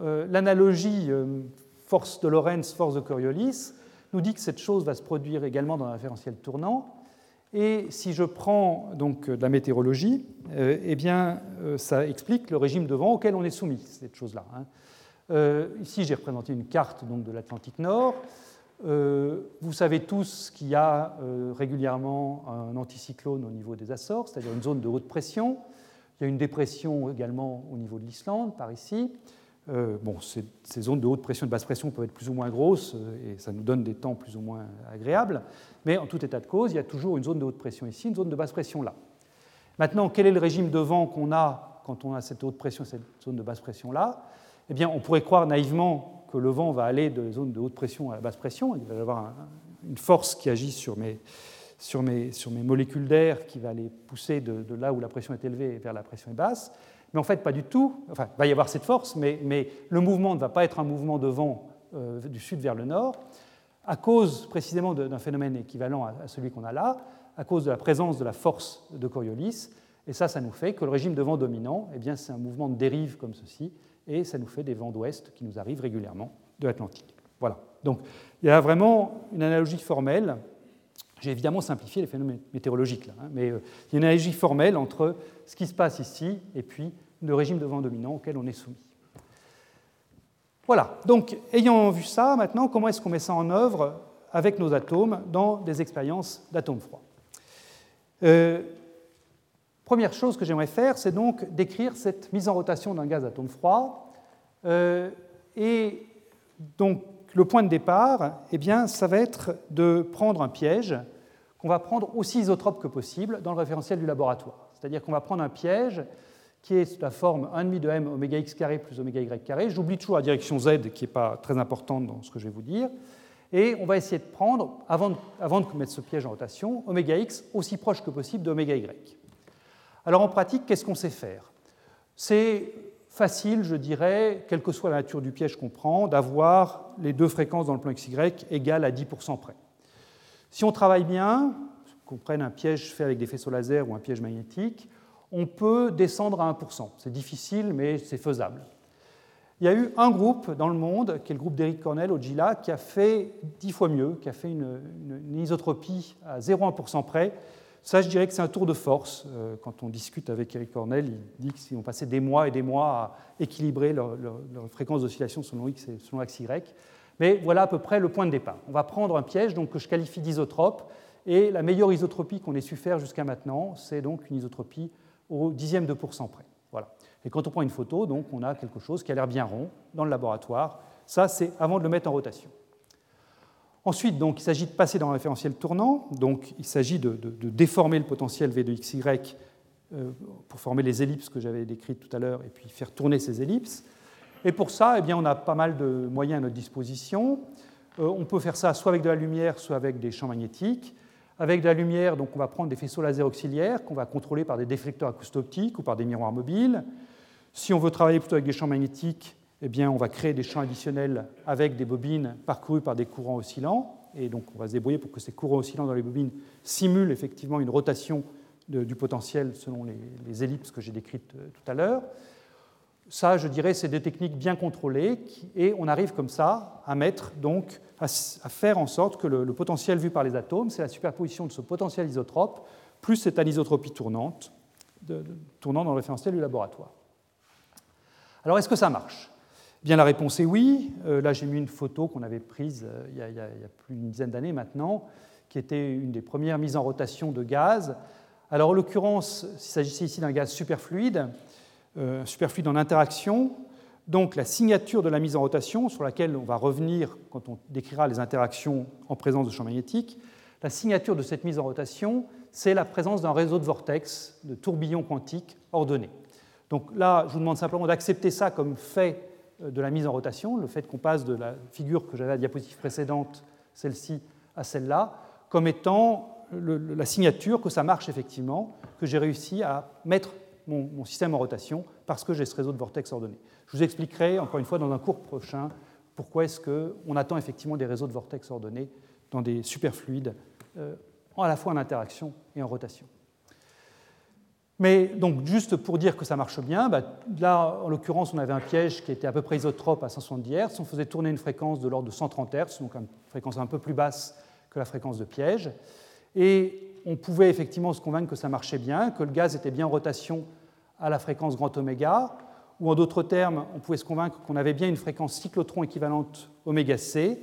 Speaker 2: euh, l'analogie euh, force de Lorentz, force de Coriolis, nous dit que cette chose va se produire également dans un référentiel tournant, et si je prends donc de la météorologie, euh, eh bien, ça explique le régime de vent auquel on est soumis, cette chose-là. Hein. Euh, ici, j'ai représenté une carte donc, de l'Atlantique Nord. vous savez tous qu'il y a régulièrement un anticyclone au niveau des Açores, c'est-à-dire une zone de haute pression. Il y a une dépression également au niveau de l'Islande, par ici. bon, ces, ces, zones de haute pression et de basse pression peuvent être plus ou moins grosses et ça nous donne des temps plus ou moins agréables. Mais en tout état de cause, il y a toujours une zone de haute pression ici, une zone de basse pression là. Maintenant, quel est le régime de vent qu'on a quand on a cette haute pression, cette zone de basse pression là? Eh bien, on pourrait croire naïvement que le vent va aller de zone de haute pression à la basse pression. Il va y avoir une force qui agit sur mes, molécules d'air qui va les pousser de, là où la pression est élevée vers la pression est basse. Mais en fait, pas du tout. Enfin, il va y avoir cette force, mais, mais le mouvement ne va pas être un mouvement de vent euh, du sud vers le nord, à cause précisément d'un phénomène équivalent à, à celui qu'on a là, à cause de la présence de la force de Coriolis. Et ça, ça nous fait que le régime de vent dominant, eh bien, c'est un mouvement de dérive comme ceci, et ça nous fait des vents d'ouest qui nous arrivent régulièrement de l'Atlantique. Voilà. Donc, il y a vraiment une analogie formelle. J'ai évidemment simplifié les phénomènes météorologiques, là, hein, mais euh, il y a une analogie formelle entre ce qui se passe ici et puis le régime de vent dominant auquel on est soumis. Voilà. Donc, ayant vu ça, maintenant, comment est-ce qu'on met ça en œuvre avec nos atomes dans des expériences d'atomes froids? Euh, Première chose que j'aimerais faire, c'est donc décrire cette mise en rotation d'un gaz atome froid. Euh, et donc, le point de départ, eh bien, ça va être de prendre un piège qu'on va prendre aussi isotrope que possible dans le référentiel du laboratoire. C'est-à-dire qu'on va prendre un piège qui est sous la forme 1,5 de m oméga x carré plus oméga y carré. J'oublie toujours la direction z qui n'est pas très importante dans ce que je vais vous dire. Et on va essayer de prendre, avant de, mettre ce piège en rotation, oméga x aussi proche que possible de y. Alors en pratique, qu'est-ce qu'on sait faire? C'est facile, je dirais, quelle que soit la nature du piège qu'on prend, d'avoir les deux fréquences dans le plan XY égales à 10% près. Si on travaille bien, qu'on prenne un piège fait avec des faisceaux laser ou un piège magnétique, on peut descendre à 1%. C'est difficile, mais c'est faisable. Il y a eu un groupe dans le monde, qui est le groupe d'Eric Cornell au GILA, qui a fait 10 fois mieux, qui a fait une isotropie à 0,1% près, ça, je dirais que c'est un tour de force. Euh, quand on discute avec Eric Cornell, il dit qu'ils ont passé des mois et des mois à équilibrer leur, fréquence d'oscillation selon X et selon Y. Mais voilà à peu près le point de départ. On va prendre un piège donc, que je qualifie d'isotrope. Et la meilleure isotropie qu'on ait su faire jusqu'à maintenant, c'est donc une isotropie au dixième de pourcent près. Voilà. Et quand on prend une photo, donc, on a quelque chose qui a l'air bien rond dans le laboratoire. Ça, c'est avant de le mettre en rotation. Ensuite, donc, il s'agit de passer dans un référentiel tournant. Donc, il s'agit de, déformer le potentiel V de XY euh, pour former les ellipses que j'avais décrites tout à l'heure et puis faire tourner ces ellipses. Et pour ça, eh bien, on a pas mal de moyens à notre disposition. Euh, on peut faire ça soit avec de la lumière, soit avec des champs magnétiques. Avec de la lumière, donc, on va prendre des faisceaux laser auxiliaires qu'on va contrôler par des déflecteurs acousto-optiques ou par des miroirs mobiles. Si on veut travailler plutôt avec des champs magnétiques, eh on va créer des champs additionnels avec des bobines parcourues par des courants oscillants. Et donc, on va se débrouiller pour que ces courants oscillants dans les bobines simulent effectivement une rotation du potentiel selon les, ellipses que j'ai décrites euh, tout à l'heure. Ça, je dirais, c'est des techniques bien contrôlées et on arrive comme ça à mettre donc à, faire en sorte que le, potentiel vu par les atomes, c'est la superposition de ce potentiel isotrope plus cette anisotropie tournante, tournant dans le référentiel du laboratoire. Alors, est-ce que ça marche? Bien, la réponse est oui. Euh, là, j'ai mis une photo qu'on avait prise euh, il, y a, plus d'une dizaine d'années maintenant, qui était une des premières mises en rotation de gaz. Alors, en l'occurrence, il s'agissait ici d'un gaz superfluide, euh, superfluide en interaction. Donc, la signature de la mise en rotation, sur laquelle on va revenir quand on décrira les interactions en présence de champs magnétiques, la signature de cette mise en rotation, c'est la présence d'un réseau de vortex, de tourbillons quantiques ordonnés. Donc là, je vous demande simplement d'accepter ça comme fait de la mise en rotation, le fait qu'on passe de la figure que j'avais à la diapositive précédente, celle-ci, à celle-là, comme étant la signature que ça marche effectivement, que j'ai réussi à mettre mon, système en rotation parce que j'ai ce réseau de vortex ordonné. Je vous expliquerai encore une fois dans un cours prochain pourquoi est-ce qu'on attend effectivement des réseaux de vortex ordonnés dans des superfluides, euh, à la fois en interaction et en rotation. Mais donc, juste pour dire que ça marche bien, bah, là, en l'occurrence, on avait un piège qui était à peu près isotrope à 170 Hz. On faisait tourner une fréquence de l'ordre de 130 Hz, donc une fréquence un peu plus basse que la fréquence de piège. Et on pouvait effectivement se convaincre que ça marchait bien, que le gaz était bien en rotation à la fréquence grand oméga, ou en d'autres termes, on pouvait se convaincre qu'on avait bien une fréquence cyclotron équivalente oméga c,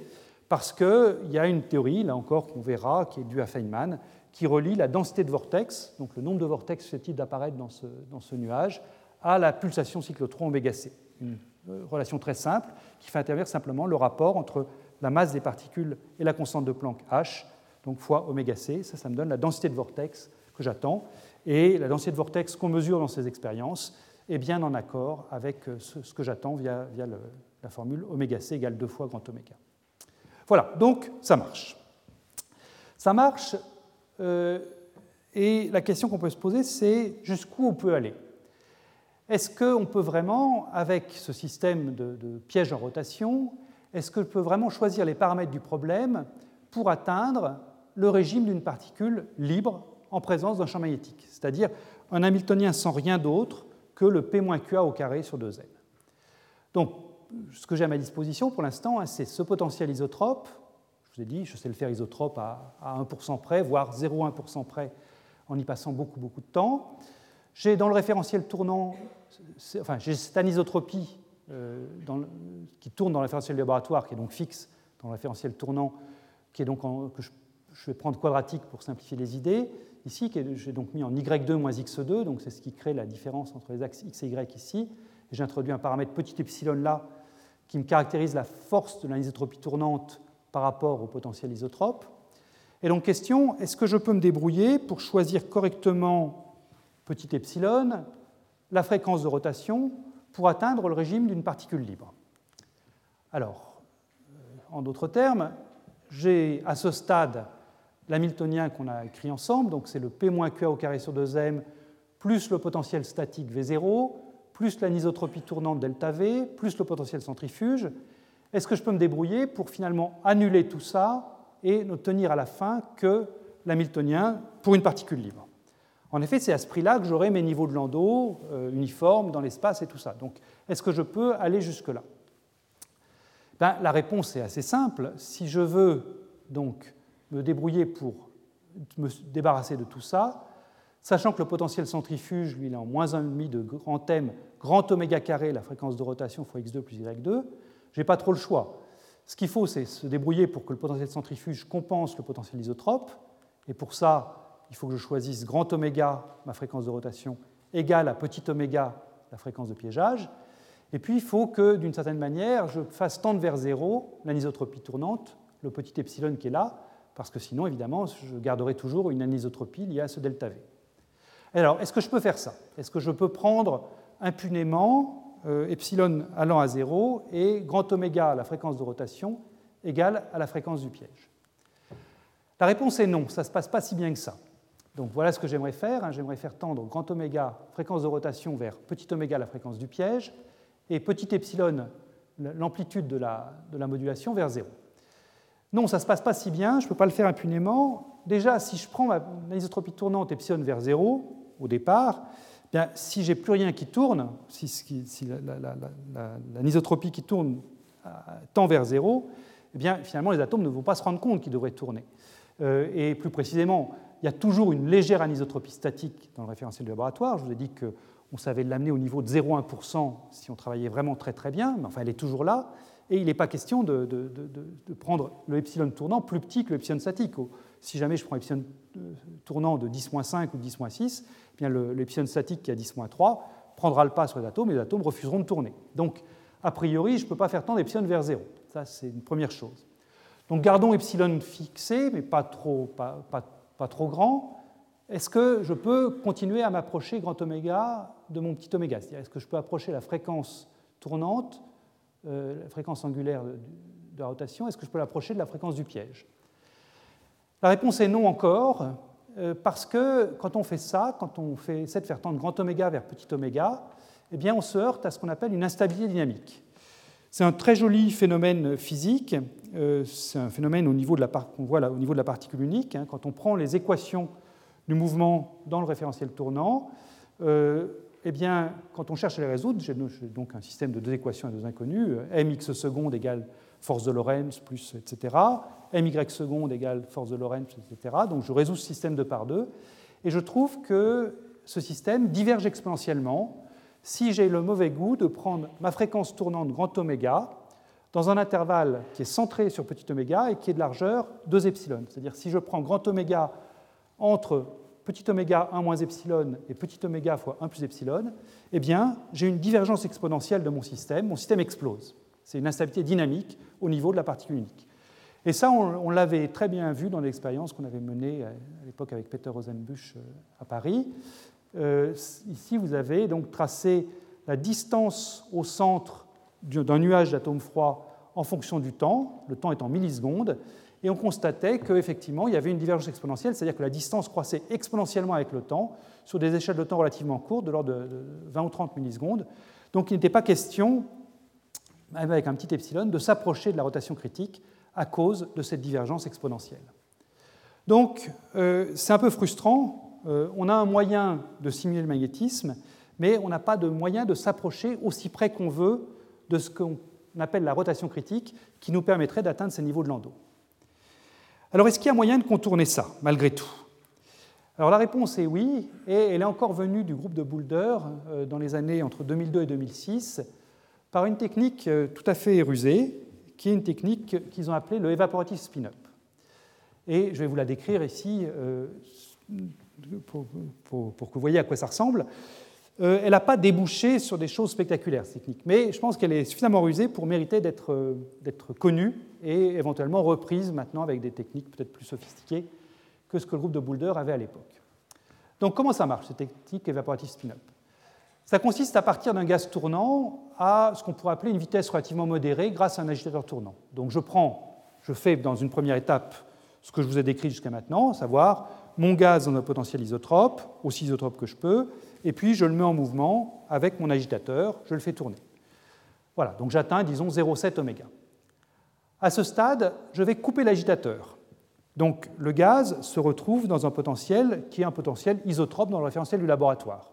Speaker 2: parce qu'il y a une théorie, là encore, qu'on verra, qui est due à Feynman, qui relie la densité de vortex, donc le nombre de vortex susceptibles d'apparaître dans ce, nuage, à la pulsation cyclotron oméga c. Une euh, relation très simple qui fait intervenir simplement le rapport entre la masse des particules et la constante de Planck h, donc fois oméga c. Ça, ça me donne la densité de vortex que j'attends. Et la densité de vortex qu'on mesure dans ces expériences est bien en accord avec euh, ce, que j'attends via, la formule oméga c égale 2 fois grand oméga. Voilà, donc ça marche. Ça marche et la question qu'on peut se poser, c'est jusqu'où on peut aller Est-ce qu'on peut vraiment, avec ce système de, piège en rotation, est-ce que je vraiment choisir les paramètres du problème pour atteindre le régime d'une particule libre en présence d'un champ magnétique, c'est-à-dire un Hamiltonien sans rien d'autre que le P-QA au carré sur 2N. Donc, ce que j'ai à ma disposition pour l'instant, hein, c'est ce potentiel isotrope, je vous ai dit, je sais le faire isotrope à, 1% près, voire 0,1% près, en y passant beaucoup, beaucoup de temps. J'ai dans le référentiel tournant, enfin, j'ai cette anisotropie euh, qui tourne dans le référentiel laboratoire, qui est donc fixe dans le référentiel tournant, qui est donc que je, vais prendre quadratique pour simplifier les idées. Ici, j'ai donc mis en y2 moins x2, donc c'est ce qui crée la différence entre les axes x et y ici. J'ai introduit un paramètre petit epsilon là, qui me caractérise la force de l'anisotropie tournante par rapport au potentiel isotrope. Et donc question, est-ce que je peux me débrouiller pour choisir correctement petit epsilon, la fréquence de rotation, pour atteindre le régime d'une particule libre? Alors, euh, en d'autres termes, j'ai à ce stade l'hamiltonien qu'on a écrit ensemble, donc c'est le P-QA au carré sur 2m plus le potentiel statique V0, plus l'anisotropie tournante delta V, plus le potentiel centrifuge, est-ce que je peux me débrouiller pour finalement annuler tout ça et n'obtenir à la fin que l'hamiltonien pour une particule libre? En effet, c'est à ce prix-là que j'aurai mes niveaux de Landau euh, uniformes dans l'espace et tout ça. Donc, est-ce que je peux aller jusque-là? Ben, La réponse est assez simple. Si je veux donc me débrouiller pour me débarrasser de tout ça, sachant que le potentiel centrifuge, lui, il est en moins 1,5 de grand M, grand oméga carré, la fréquence de rotation fois x2 plus y2, je n'ai pas trop le choix. Ce qu'il faut, c'est se débrouiller pour que le potentiel centrifuge compense le potentiel isotrope. Et pour ça, il faut que je choisisse grand oméga, ma fréquence de rotation, égale à petit oméga, la fréquence de piégeage. Et puis, il faut que, d'une certaine manière, je fasse tendre vers zéro l'anisotropie tournante, le petit epsilon qui est là, parce que sinon, évidemment, je garderai toujours une anisotropie liée à ce delta V. Alors, est-ce que je peux faire ça? Est-ce que je peux prendre impunément epsilon allant à 0 et grand oméga, la fréquence de rotation, égale à la fréquence du piège La réponse est non, ça ne se passe pas si bien que ça. Donc voilà ce que j'aimerais faire. Hein. J'aimerais faire tendre grand oméga, fréquence de rotation, vers petit oméga, la fréquence du piège, et petit epsilon, l'amplitude de la, de la modulation, vers 0. Non, ça ne se passe pas si bien, je ne peux pas le faire impunément. Déjà, si je prends ma anisotropie tournante epsilon vers 0 au départ, si j'ai plus rien qui tourne, si, si l'anisotropie qui tourne euh, tend vers zéro, eh bien, finalement, les atomes ne vont pas se rendre compte qu'ils devraient tourner. Euh, et plus précisément, il y a toujours une légère anisotropie statique dans le référentiel du laboratoire. Je vous ai dit qu'on savait l'amener au niveau de 0,1% si on travaillait vraiment très très bien, mais enfin, elle est toujours là. Et il n'est pas question de, de, prendre le epsilon tournant plus petit que l'epsilon statique. Si jamais je prends l'epsilon euh, tournant de 10-5 ou 10-6, eh l'epsilon statique qui a 10-3 prendra le pas sur les atomes et les atomes refuseront de tourner. Donc, a priori, je ne peux pas faire tendre epsilon vers 0. Ça, c'est une première chose. Donc, gardons epsilon fixé, mais pas trop, pas, trop grand. Est-ce que je peux continuer à m'approcher grand oméga de mon petit oméga? C'est-à-dire, est-ce que je peux approcher la fréquence tournante, euh, la fréquence angulaire de la rotation? Est-ce que je peux l'approcher de la fréquence du piège? La réponse est non encore. Euh, parce que quand on fait ça, quand on essaie de faire tendre grand oméga vers petit oméga, eh bien on se heurte à ce qu'on appelle une instabilité dynamique. C'est un très joli phénomène physique, euh, c'est un phénomène au niveau de la, qu'on voit là, au niveau de la particule unique. Hein. quand on prend les équations du mouvement dans le référentiel tournant, euh, eh bien, quand on cherche à les résoudre, j'ai donc un système de deux équations à deux inconnues, mx seconde égale force de Lorentz plus, etc. my seconde égale force de Lorentz, etc. Donc je résous ce système de par deux, et je trouve que ce système diverge exponentiellement si j'ai le mauvais goût de prendre ma fréquence tournante grand oméga dans un intervalle qui est centré sur petit oméga et qui est de largeur 2 epsilon. C'est-à-dire si je prends grand oméga entre petit oméga 1 moins epsilon et petit oméga fois 1 plus epsilon, eh bien, j'ai une divergence exponentielle de mon système. Mon système explose. C'est une instabilité dynamique au niveau de la particule unique. Et ça, on, l'avait très bien vu dans l'expérience qu'on avait menée à l'époque avec Peter Rosenbusch euh, à Paris. Euh, ici, vous avez donc tracé la distance au centre d'un nuage d'atomes froids en fonction du temps, le temps en millisecondes, et on constatait qu'effectivement, il y avait une divergence exponentielle, c'est-à-dire que la distance croissait exponentiellement avec le temps, sur des échelles de temps relativement courtes, de l'ordre de 20 ou 30 millisecondes. Donc il n'était pas question, avec un petit epsilon, de s'approcher de la rotation critique à cause de cette divergence exponentielle. Donc euh, c'est un peu frustrant, euh, on a un moyen de simuler le magnétisme, mais on n'a pas de moyen de s'approcher aussi près qu'on veut de ce qu'on appelle la rotation critique, qui nous permettrait d'atteindre ces niveaux de Landau. Alors est-ce qu'il y a moyen de contourner ça, malgré tout? Alors la réponse est oui, et elle est encore venue du groupe de Boulder euh, dans les années entre 2002 et 2006 par une technique euh, tout à fait rusée, qui est une technique qu'ils ont appelée le evaporative spin-up. Et je vais vous la décrire ici euh, pour, que vous voyez à quoi ça ressemble. elle n'a pas débouché sur des choses spectaculaires, cette technique, mais je pense qu'elle est suffisamment rusée pour mériter d'être connue et éventuellement reprise maintenant avec des techniques peut-être plus sophistiquées que ce que le groupe de Boulder avait à l'époque. Donc comment ça marche, cette technique évaporative spin-up? Ça consiste à partir d'un gaz tournant à ce qu'on pourrait appeler une vitesse relativement modérée grâce à un agitateur tournant. Donc je prends, je fais dans une première étape ce que je vous ai décrit jusqu'à maintenant, à savoir mon gaz dans un potentiel isotrope, aussi isotrope que je peux, et puis je le mets en mouvement avec mon agitateur, je le fais tourner. Voilà, donc j'atteins, disons, 0,7 oméga. À ce stade, je vais couper l'agitateur. Donc le gaz se retrouve dans un potentiel qui est un potentiel isotrope dans le référentiel du laboratoire.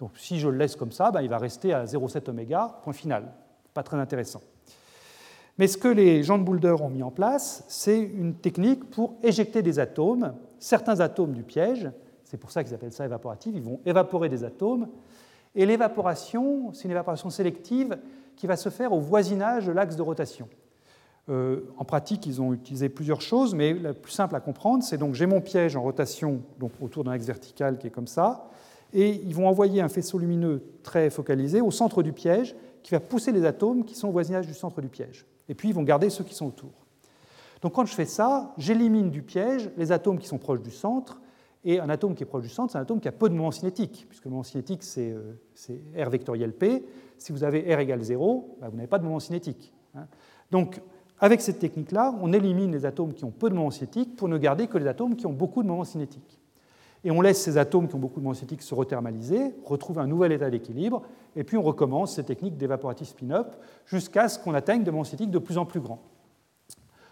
Speaker 2: Donc si je le laisse comme ça, ben, il va rester à 0,7 oméga, point final. Pas très intéressant. Mais ce que les gens de Boulder ont mis en place, c'est une technique pour éjecter des atomes, certains atomes du piège, c'est pour ça qu'ils appellent ça évaporative, ils vont évaporer des atomes, et l'évaporation, c'est une évaporation sélective qui va se faire au voisinage de l'axe de rotation. Euh, en pratique, ils ont utilisé plusieurs choses, mais la plus simple à comprendre, c'est donc j'ai mon piège en rotation donc autour d'un axe vertical qui est comme ça, et ils vont envoyer un faisceau lumineux très focalisé au centre du piège qui va pousser les atomes qui sont au voisinage du centre du piège. Et puis ils vont garder ceux qui sont autour. Donc quand je fais ça, j'élimine du piège les atomes qui sont proches du centre, et un atome qui est proche du centre, c'est un atome qui a peu de moment cinétique, puisque le moment cinétique, c'est euh, R vectoriel P. Si vous avez R égale 0, bah, vous n'avez pas de moment cinétique. Hein. Donc avec cette technique-là, on élimine les atomes qui ont peu de moments cinétiques pour ne garder que les atomes qui ont beaucoup de moments cinétiques. Et on laisse ces atomes qui ont beaucoup de cinétiques se rethermaliser, retrouver un nouvel état d'équilibre, et puis on recommence ces techniques d'évaporative spin-up jusqu'à ce qu'on atteigne des cinétiques de plus en plus grands.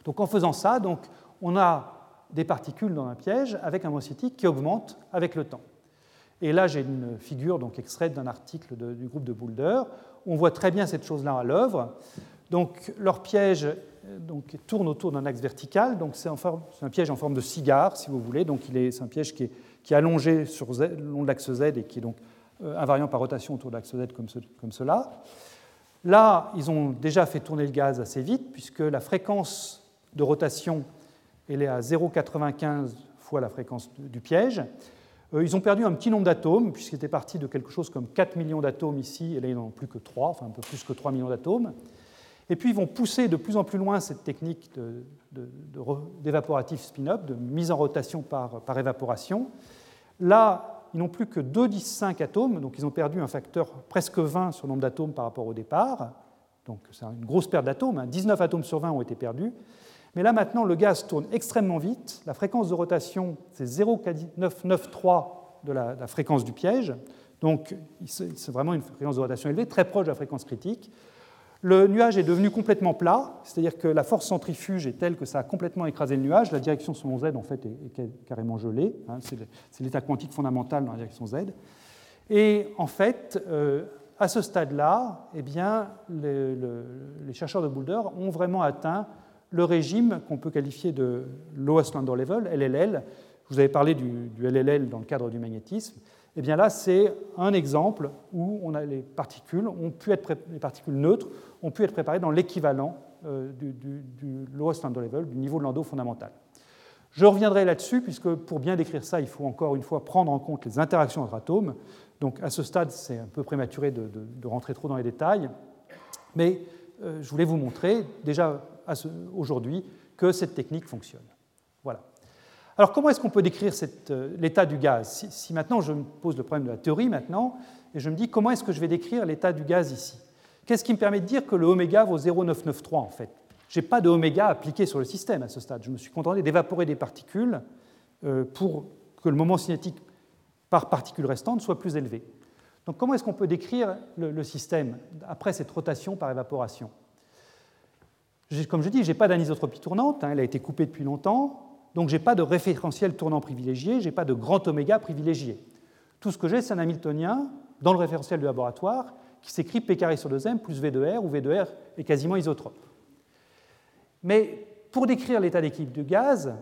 Speaker 2: Donc en faisant ça, donc, on a des particules dans un piège avec un cinétique qui augmente avec le temps. Et là, j'ai une figure donc, extraite d'un article du groupe de Boulder. On voit très bien cette chose-là à l'œuvre. Donc leur piège donc, tourne autour d'un axe vertical. Donc c'est un piège en forme de cigare, si vous voulez. Donc c'est un piège qui est, allongé sur l'axe Z et qui est donc euh, invariant par rotation autour de l'axe Z comme, comme, cela. Là, ils ont déjà fait tourner le gaz assez vite, puisque la fréquence de rotation elle est à 0,95 fois la fréquence du piège. Euh, ils ont perdu un petit nombre d'atomes, puisqu'ils étaient partis de quelque chose comme 4 millions d'atomes ici, et là ils n'en ont plus que 3, enfin un peu plus que 3 millions d'atomes. Et puis ils vont pousser de plus en plus loin cette technique d'évaporatif spin-up, de mise en rotation par, évaporation. Là, ils n'ont plus que 2 10 5 atomes, donc ils ont perdu un facteur presque 20 sur le nombre d'atomes par rapport au départ. Donc c'est une grosse perte d'atomes, 19 hein. atomes sur 20 ont été perdus. Mais là maintenant, le gaz tourne extrêmement vite. La fréquence de rotation, c'est 0,993 de la, fréquence du piège. Donc c'est vraiment une fréquence de rotation élevée, très proche de la fréquence critique. Le nuage est devenu complètement plat, c'est-à-dire que la force centrifuge est telle que ça a complètement écrasé le nuage. La direction selon Z, en fait, est, carrément gelée. Hein. c'est l'état quantique fondamental dans la direction Z. Et en fait, euh, à ce stade-là, eh bien, les, chercheurs de Boulder ont vraiment atteint le régime qu'on peut qualifier de lowest Landau level, LLL. Je vous avais parlé du, du LLL dans le cadre du magnétisme. Eh bien là, c'est un exemple où on a les particules, ont pu être les particules neutres ont pu être préparées dans l'équivalent euh, du, du, lowest Landau level, du niveau de Landau fondamental. Je reviendrai là-dessus, puisque pour bien décrire ça, il faut encore une fois prendre en compte les interactions entre atomes. Donc à ce stade, c'est un peu prématuré de, rentrer trop dans les détails, mais euh, je voulais vous montrer déjà aujourd'hui que cette technique fonctionne. Voilà. Alors comment est-ce qu'on peut décrire euh, l'état du gaz? Si, maintenant je me pose le problème de la théorie maintenant, et je me dis comment est-ce que je vais décrire l'état du gaz ici? Qu'est-ce qui me permet de dire que le oméga vaut 0,993 en fait? Je n'ai pas de oméga appliqué sur le système à ce stade. Je me suis contenté d'évaporer des particules euh, pour que le moment cinétique par particule restante soit plus élevé. Donc comment est-ce qu'on peut décrire le, système après cette rotation par évaporation? Comme je dis, je n'ai pas d'anisotropie tournante, hein, elle a été coupée depuis longtemps. Donc je n'ai pas de référentiel tournant privilégié, je n'ai pas de grand oméga privilégié. Tout ce que j'ai, c'est un Hamiltonien dans le référentiel du laboratoire qui s'écrit P carré sur 2m plus V de R, où V de R est quasiment isotrope. Mais pour décrire l'état d'équilibre du gaz,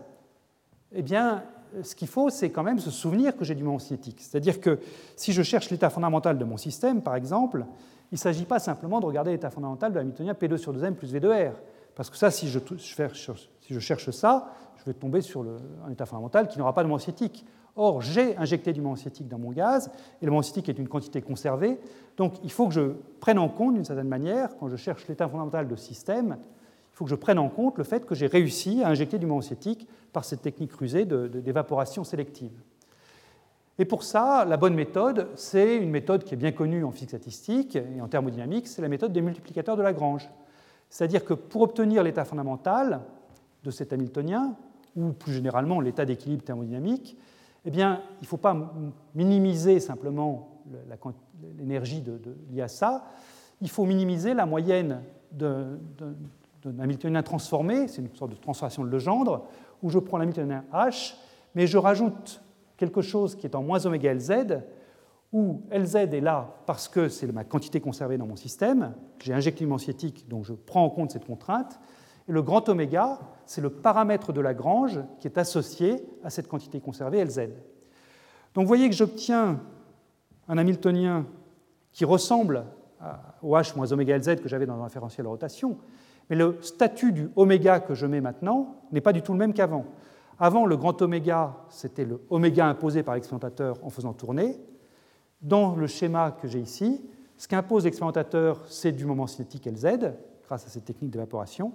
Speaker 2: eh bien, ce qu'il faut, c'est quand même se souvenir que j'ai du moment cinétique. C'est-à-dire que si je cherche l'état fondamental de mon système, par exemple, il ne s'agit pas simplement de regarder l'état fondamental de Hamiltonien P2 sur 2m plus V de R. Parce que ça, si je cherche ça, je vais tomber sur un état fondamental qui n'aura pas de moment cinétique. Or, j'ai injecté du moment cinétique dans mon gaz, et le moment cinétique est une quantité conservée, donc il faut que je prenne en compte, d'une certaine manière, quand je cherche l'état fondamental de système, il faut que je prenne en compte le fait que j'ai réussi à injecter du moment cinétique par cette technique rusée d'évaporation sélective. Et pour ça, la bonne méthode, c'est une méthode qui est bien connue en physique statistique et en thermodynamique, c'est la méthode des multiplicateurs de Lagrange. C'est-à-dire que pour obtenir l'état fondamental de cet Hamiltonien, ou plus généralement l'état d'équilibre thermodynamique, eh bien, il ne faut pas minimiser simplement l'énergie liée à ça, il faut minimiser la moyenne d'un Hamiltonien transformé, c'est une sorte de transformation de Legendre, où je prends l'Hamiltonien H, mais je rajoute quelque chose qui est en moins oméga Lz, où Lz est là parce que c'est ma quantité conservée dans mon système, j'ai injecté cinétique, donc je prends en compte cette contrainte, et le grand oméga, c'est le paramètre de Lagrange qui est associé à cette quantité conservée Lz. Donc vous voyez que j'obtiens un Hamiltonien qui ressemble au h moins oméga Lz que j'avais dans un référentiel de rotation, mais le statut du oméga que je mets maintenant n'est pas du tout le même qu'avant. Avant, le grand oméga, c'était le oméga imposé par l'expérimentateur en faisant tourner. Dans le schéma que j'ai ici, ce qu'impose l'expérimentateur, c'est du moment cinétique Lz, grâce à cette technique d'évaporation.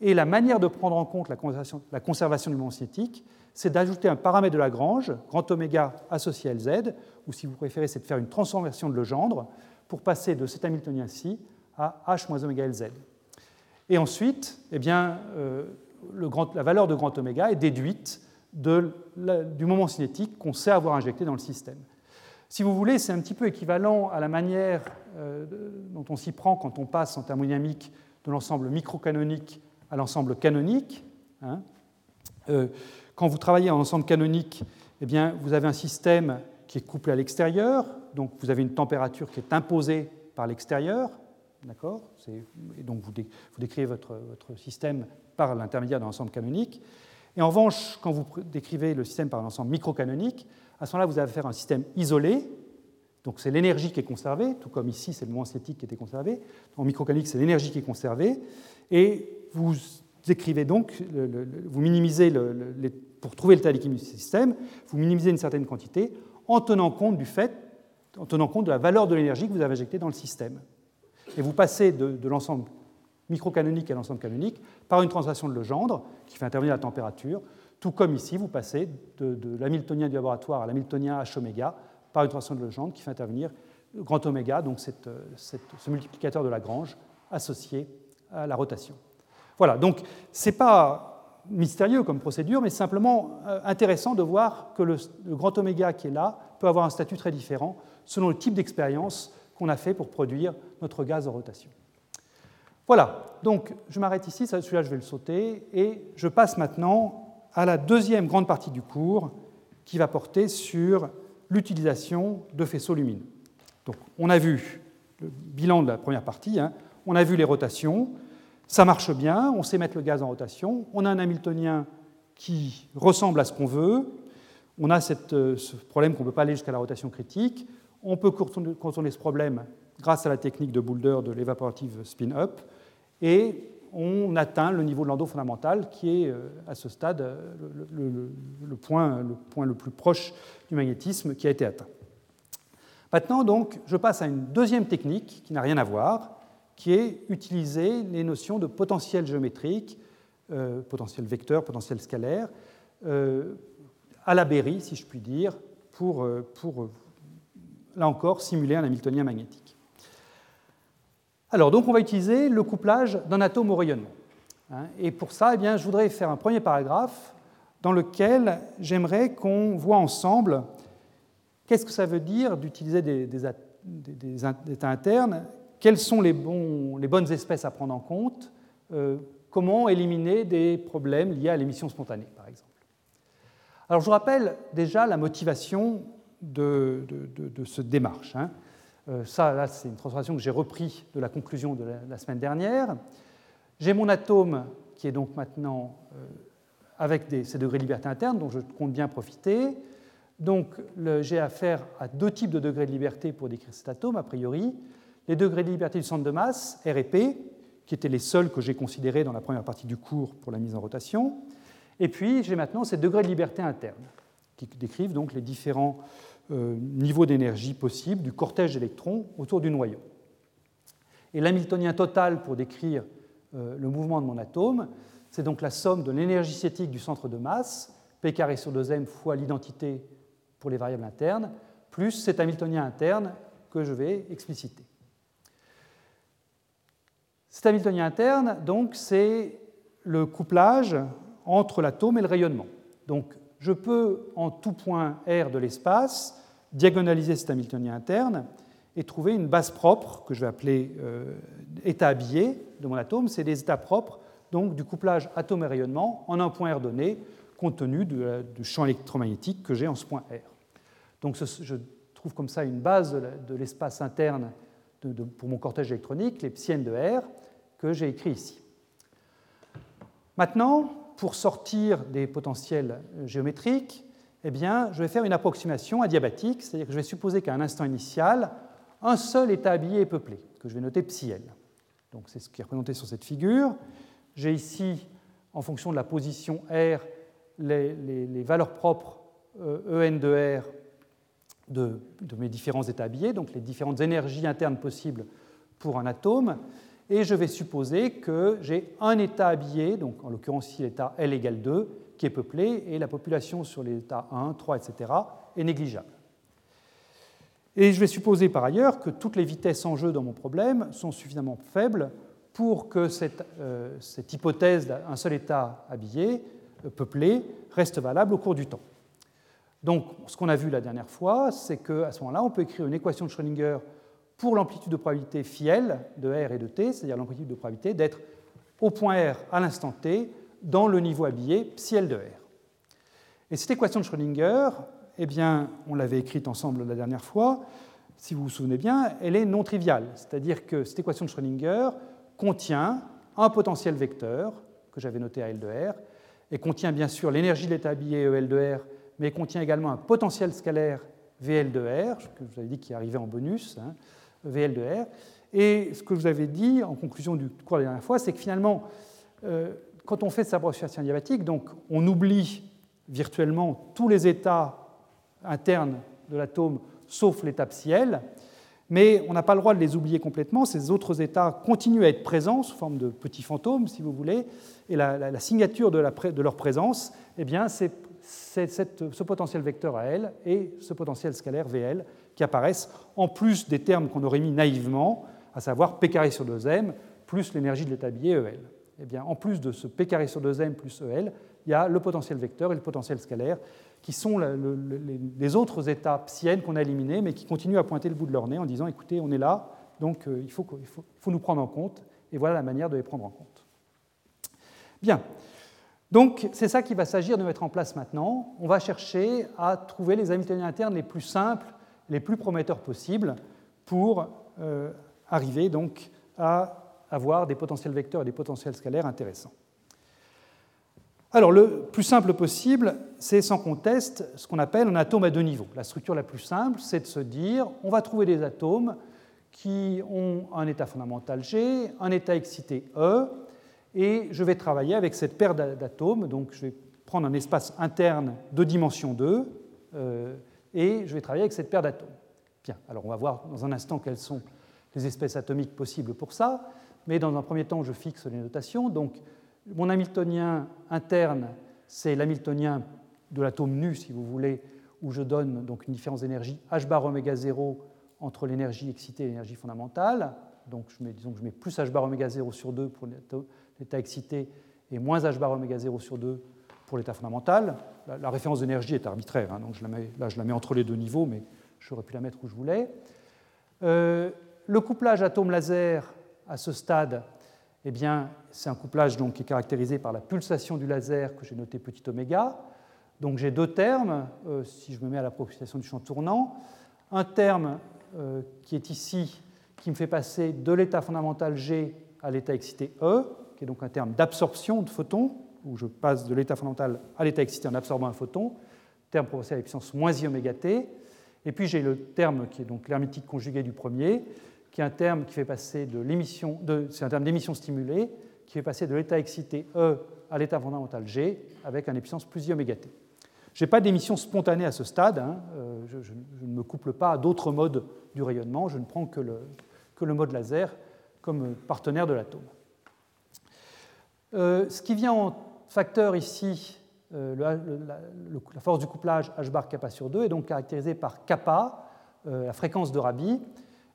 Speaker 2: Et la manière de prendre en compte la conservation, du moment cinétique, c'est d'ajouter un paramètre de Lagrange, grand oméga associé à Lz, ou si vous préférez, c'est de faire une transformation de Legendre pour passer de cet Hamiltonien-ci à h moins oméga Lz. Et ensuite, eh bien, euh, la valeur de grand oméga est déduite du moment cinétique qu'on sait avoir injecté dans le système. Si vous voulez, c'est un petit peu équivalent à la manière euh, dont on s'y prend quand on passe en thermodynamique de l'ensemble microcanonique à l'ensemble canonique. Hein. Euh, quand vous travaillez en ensemble canonique, eh bien, vous avez un système qui est couplé à l'extérieur, donc vous avez une température qui est imposée par l'extérieur, d'accord? Et donc vous, décrivez votre, système par l'intermédiaire d'un ensemble canonique. Et en revanche, quand vous décrivez le système par un ensemble microcanonique, à ce moment-là, vous avez affaire à un système isolé, donc c'est l'énergie qui est conservée, tout comme ici c'est le moment cinétique qui était conservé. En microcanonique, c'est l'énergie qui est conservée. Et vous écrivez donc, vous minimisez, pour trouver tas d'équilibre du système, vous minimisez une certaine quantité en tenant compte du fait, en tenant compte de la valeur de l'énergie que vous avez injectée dans le système. Et vous passez de, l'ensemble microcanonique à l'ensemble canonique par une translation de Legendre qui fait intervenir la température, tout comme ici, vous passez de, de l'hamiltonien du laboratoire à l'hamiltonien H oméga par une translation de Legendre qui fait intervenir grand oméga, donc ce multiplicateur de Lagrange associé à la rotation. Voilà, donc ce n'est pas mystérieux comme procédure, mais simplement euh, intéressant de voir que le, grand oméga qui est là peut avoir un statut très différent selon le type d'expérience qu'on a fait pour produire notre gaz en rotation. Voilà, donc je m'arrête ici, celui-là je vais le sauter, et je passe maintenant à la deuxième grande partie du cours qui va porter sur l'utilisation de faisceaux lumineux. Donc on a vu le bilan de la première partie, hein. on a vu les rotations, ça marche bien, on sait mettre le gaz en rotation, on a un Hamiltonien qui ressemble à ce qu'on veut, on a ce problème qu'on ne peut pas aller jusqu'à la rotation critique. On peut contourner ce problème grâce à la technique de Boulder de l'évaporative spin-up, et on atteint le niveau de Landau fondamental qui est euh, à ce stade euh, le, point, le, point, le plus proche du magnétisme qui a été atteint. Maintenant, donc, je passe à une deuxième technique qui n'a rien à voir, qui est utiliser les notions de potentiel géométrique, euh, potentiel vecteur, potentiel scalaire, à la Berry, si je puis dire, pour, pour là encore, simuler un Hamiltonien magnétique. Alors, donc, on va utiliser le couplage d'un atome au rayonnement. Hein. Et pour ça, eh bien, je voudrais faire un premier paragraphe dans lequel j'aimerais qu'on voit ensemble qu'est-ce que ça veut dire d'utiliser des, états internes, quelles sont les, bonnes espèces à prendre en compte, euh, comment éliminer des problèmes liés à l'émission spontanée, par exemple. Alors, je vous rappelle déjà la motivation de, cette démarche. Hein. Euh, ça, là, c'est une transformation que j'ai repris de la conclusion de la, semaine dernière. J'ai mon atome qui est donc maintenant euh, avec ces degrés de liberté interne dont je compte bien profiter. Donc j'ai affaire à deux types de degrés de liberté pour décrire cet atome, a priori. Les degrés de liberté du centre de masse, R et P, qui étaient les seuls que j'ai considérés dans la première partie du cours pour la mise en rotation. Et puis j'ai maintenant ces degrés de liberté interne, qui décrivent donc les différents niveau d'énergie possible du cortège d'électrons autour du noyau. Et l'hamiltonien total pour décrire euh, le mouvement de mon atome, c'est donc la somme de l'énergie cinétique du centre de masse, P carré sur 2m fois l'identité pour les variables internes, plus cet hamiltonien interne que je vais expliciter. Cet hamiltonien interne, donc, c'est le couplage entre l'atome et le rayonnement. Donc, je peux, en tout point R de l'espace, diagonaliser cet Hamiltonien interne et trouver une base propre que je vais appeler euh, état habillé de mon atome. C'est des états propres donc, du couplage atome et rayonnement en un point R donné, compte tenu du champ électromagnétique que j'ai en ce point R. Donc je trouve comme ça une base de l'espace interne pour mon cortège électronique, les psi de R, que j'ai écrit ici. Maintenant, pour sortir des potentiels euh, géométriques, eh bien, je vais faire une approximation adiabatique, c'est-à-dire que je vais supposer qu'à un instant initial, un seul état habillé est peuplé, que je vais noter psi Donc c'est ce qui est représenté sur cette figure. J'ai ici, en fonction de la position R, les, valeurs propres euh, En de R de, de, mes différents états habillés, donc les différentes énergies internes possibles pour un atome et je vais supposer que j'ai un état habillé, donc en l'occurrence ici l'état L égale 2, qui est peuplé, et la population sur les états 1, 3, etc. est négligeable. Et je vais supposer par ailleurs que toutes les vitesses en jeu dans mon problème sont suffisamment faibles pour que cette, euh, hypothèse d'un seul état habillé, euh, peuplé, reste valable au cours du temps. Donc, ce qu'on a vu la dernière fois, c'est qu'à ce moment-là, on peut écrire une équation de Schrödinger pour l'amplitude de probabilité phi L de R et de T, c'est-à-dire l'amplitude de probabilité d'être au point R à l'instant T dans le niveau habillé psi L de R. Et cette équation de Schrödinger, eh bien, on l'avait écrite ensemble la dernière fois, si vous vous souvenez bien, elle est non triviale, c'est-à-dire que cette équation de Schrödinger contient un potentiel vecteur que j'avais noté à L de R, et contient bien sûr l'énergie de l'état habillé EL de R, mais contient également un potentiel scalaire VL de R, que je vous avais dit qui arrivait en bonus, hein, VL de R. Et ce que je vous avais dit en conclusion du cours la dernière fois, c'est que finalement, euh, quand on fait cette approximation diabatique, donc on oublie virtuellement tous les états internes de l'atome sauf l'état psiel, mais on n'a pas le droit de les oublier complètement. Ces autres états continuent à être présents sous forme de petits fantômes, si vous voulez, et la, signature de, de, leur présence, eh bien, c'est ce potentiel vecteur à L et ce potentiel scalaire VL qui apparaissent en plus des termes qu'on aurait mis naïvement, à savoir P carré sur 2m plus l'énergie de l'état billet EL. Eh bien, en plus de ce P carré sur 2m plus EL, il y a le potentiel vecteur et le potentiel scalaire, qui sont les autres états psiennes qu'on a éliminés, mais qui continuent à pointer le bout de leur nez en disant écoutez, on est là, donc euh, il faut, il faut nous prendre en compte, et voilà la manière de les prendre en compte. Bien. Donc, c'est ça qu'il va s'agir de mettre en place maintenant. On va chercher à trouver les Hamiltoniens internes les plus simples les plus prometteurs possibles pour euh, arriver donc à avoir des potentiels vecteurs et des potentiels scalaires intéressants. Alors, le plus simple possible, c'est sans conteste ce qu'on appelle un atome à deux niveaux. La structure la plus simple, c'est de se dire on va trouver des atomes qui ont un état fondamental G, un état excité E, et je vais travailler avec cette paire d'atomes. Donc, je vais prendre un espace interne de dimension 2, euh, et je vais travailler avec cette paire d'atomes. Bien, alors on va voir dans un instant quelles sont les espèces atomiques possibles pour ça, mais dans un premier temps, je fixe les notations. Donc, mon Hamiltonien interne, c'est l'Hamiltonien de l'atome nu, si vous voulez, où je donne donc une différence d'énergie h bar oméga 0 entre l'énergie excitée et l'énergie fondamentale. Donc je mets, je mets plus h bar oméga 0 sur 2 pour l'état excité et moins h bar oméga 0 sur 2 pour l'état fondamental. La, référence d'énergie est arbitraire, hein, donc là je la mets entre les deux niveaux, mais j'aurais pu la mettre où je voulais. Euh, le couplage atome-laser à ce stade eh bien, c'est un couplage donc, qui est caractérisé par la pulsation du laser que j'ai noté petit oméga. Donc j'ai deux termes, euh, si je me mets à la propulsation du champ tournant. Un terme euh, qui est ici, qui me fait passer de l'état fondamental G à l'état excité E, qui est donc un terme d'absorption de photons, où je passe de l'état fondamental à l'état excité en absorbant un photon, terme proportionnel à la moins i oméga t. Et puis j'ai le terme qui est donc l'hermétique conjugué du premier, qui est un terme qui fait passer de l'émission, c'est un terme d'émission stimulée, qui fait passer de l'état excité E à l'état fondamental G avec un puissance plus i oméga t. Je n'ai pas d'émission spontanée à ce stade, hein, euh, je, ne me couple pas à d'autres modes du rayonnement, je ne prends que le, que le mode laser comme partenaire de l'atome. Euh, ce qui vient en facteur ici, euh, la, force du couplage h bar kappa sur 2 est donc caractérisée par kappa, la fréquence de Rabi,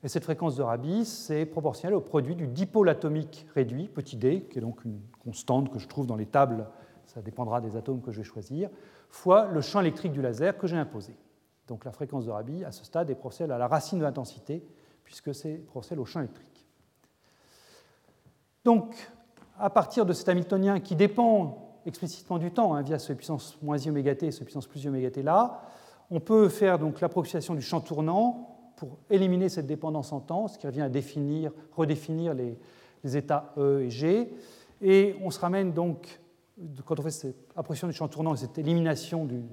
Speaker 2: et cette fréquence de Rabi, c'est proportionnel au produit du dipôle atomique réduit, petit d, qui est donc une constante que je trouve dans les tables, ça dépendra des atomes que je vais choisir, fois le champ électrique du laser que j'ai imposé. Donc la fréquence de Rabi, à ce stade, est proportionnelle à la racine de l'intensité, puisque c'est proportionnel au champ électrique. Donc, à partir de cet Hamiltonien qui dépend explicitement du temps, hein, via ce puissance moins i oméga t et ce puissance plus i oméga t là, on peut faire donc l'approximation du champ tournant pour éliminer cette dépendance en temps, ce qui revient à définir, redéfinir les, états E et G. Et on se ramène donc, quand on fait cette approximation du champ tournant et cette élimination du,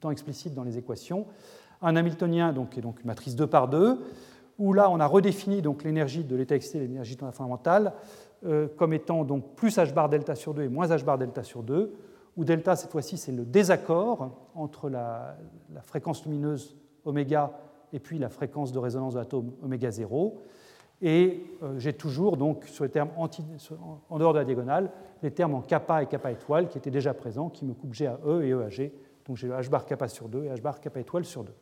Speaker 2: temps explicite dans les équations, un Hamiltonien donc, est donc une matrice 2 par 2, où là on a redéfini donc l'énergie de l'état excité l'énergie fondamentale euh, comme étant donc plus h bar delta sur 2 et moins h bar delta sur 2, où delta cette fois-ci c'est le désaccord entre la, fréquence lumineuse oméga et puis la fréquence de résonance de l'atome oméga 0. Et euh, j'ai toujours, donc, sur les termes en dehors de la diagonale, les termes en kappa et kappa étoile qui étaient déjà présents, qui me coupent G à E et E à G. Donc j'ai h bar kappa sur 2 et h bar kappa étoile sur 2.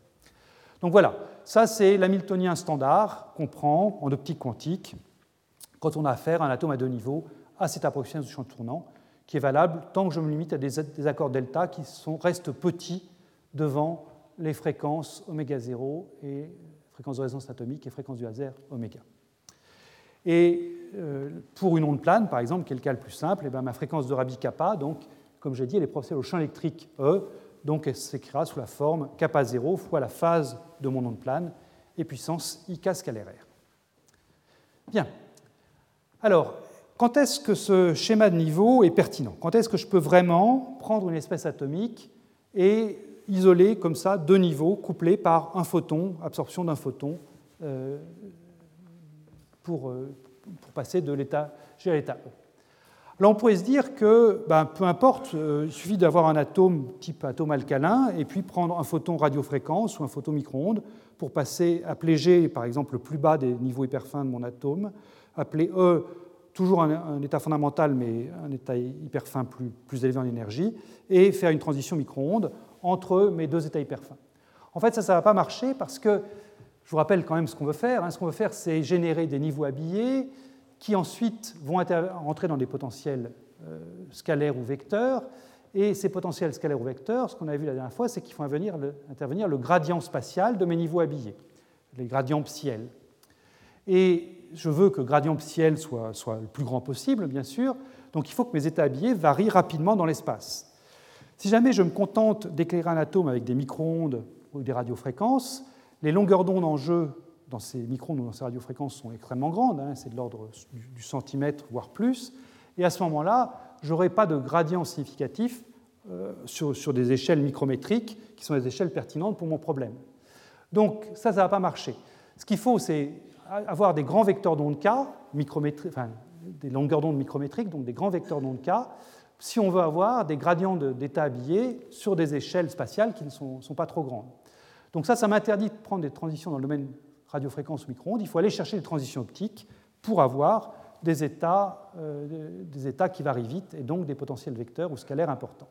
Speaker 2: Donc voilà, ça c'est l'hamiltonien standard qu'on prend en optique quantique quand on a affaire à un atome à deux niveaux à cette approximation du champ tournant, qui est valable tant que je me limite à des, accords delta qui restent petits devant les fréquences oméga 0 et fréquence de résonance atomique et fréquence du laser oméga. Et euh, pour une onde plane, par exemple, qui est le cas le plus simple, eh bien, ma fréquence de Rabi kappa, donc, comme j'ai dit, elle est proportionnelle au champ électrique E, donc elle s'écrira sous la forme kappa 0 fois la phase de mon onde plane et puissance IK scalaire. Bien. Alors, quand est-ce que ce schéma de niveau est pertinent? Quand est-ce que je peux vraiment prendre une espèce atomique et isolés comme ça, deux niveaux, couplés par un photon, absorption d'un photon, euh, pour, euh, pour, passer de l'état G à l'état E. Là, on pourrait se dire que ben, peu importe, euh, il suffit d'avoir un atome type atome alcalin et puis prendre un photon radiofréquence ou un photon micro-ondes pour passer, appeler par exemple, le plus bas des niveaux hyperfins de mon atome, appeler E toujours un, état fondamental, mais un état hyperfin plus, plus élevé en énergie, et faire une transition micro-ondes entre mes deux états hyperfins. En fait, ça, ça ne va pas marcher parce que, je vous rappelle quand même ce qu'on veut faire. Hein. Ce qu'on veut faire, c'est générer des niveaux habillés qui ensuite vont entrer dans des potentiels euh, scalaires ou vecteurs. Et ces potentiels scalaires ou vecteurs, ce qu'on a vu la dernière fois, c'est qu'ils font intervenir le gradient spatial de mes niveaux habillés, les gradients psiel. Et je veux que le gradient psiel soit, soit le plus grand possible, bien sûr, donc il faut que mes états habillés varient rapidement dans l'espace. Si jamais je me contente d'éclairer un atome avec des micro-ondes ou des radiofréquences, les longueurs d'onde en jeu dans ces micro-ondes ou dans ces radiofréquences sont extrêmement grandes, hein, c'est de l'ordre du, centimètre, voire plus. Et à ce moment-là, je n'aurai pas de gradient significatif euh, sur, sur, des échelles micrométriques qui sont des échelles pertinentes pour mon problème. Donc ça, ça ne va pas marcher. Ce qu'il faut, c'est avoir des grands vecteurs d'onde K, enfin, des longueurs d'onde micrométriques, donc des grands vecteurs d'onde K, si on veut avoir des gradients d'état habillé sur des échelles spatiales qui ne sont, sont pas trop grandes. Donc ça, ça m'interdit de prendre des transitions dans le domaine radiofréquence ou micro-ondes. Il faut aller chercher des transitions optiques pour avoir des états, euh, des états qui varient vite et donc des potentiels vecteurs ou scalaires importants.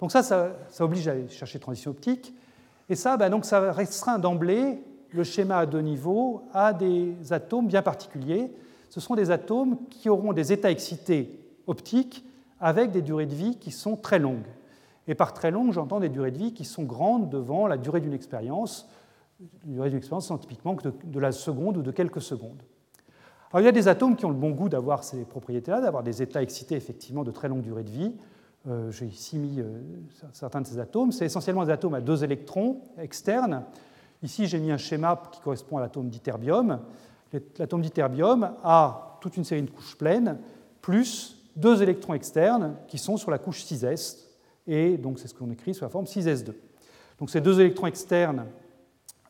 Speaker 2: Donc ça, ça, oblige à aller chercher des transitions optiques. Et ça, ben donc, ça restreint d'emblée le schéma à deux niveaux à des atomes bien particuliers. Ce sont des atomes qui auront des états excités optiques avec des durées de vie qui sont très longues. Et par très longues, j'entends des durées de vie qui sont grandes devant la durée d'une expérience. Durée d'une expérience sont typiquement de, de la seconde ou de quelques secondes. Alors, il y a des atomes qui ont le bon goût d'avoir ces propriétés-là, d'avoir des états excités effectivement de très longue durée de vie. Euh, j'ai ici mis euh, certains de ces atomes. C'est essentiellement des atomes à deux électrons externes. Ici, j'ai mis un schéma qui correspond à l'atome d'ytterbium. L'atome d'ytterbium a toute une série de couches pleines, plus deux électrons externes qui sont sur la couche 6s, et donc c'est ce qu'on écrit sous la forme 6s2. Donc ces deux électrons externes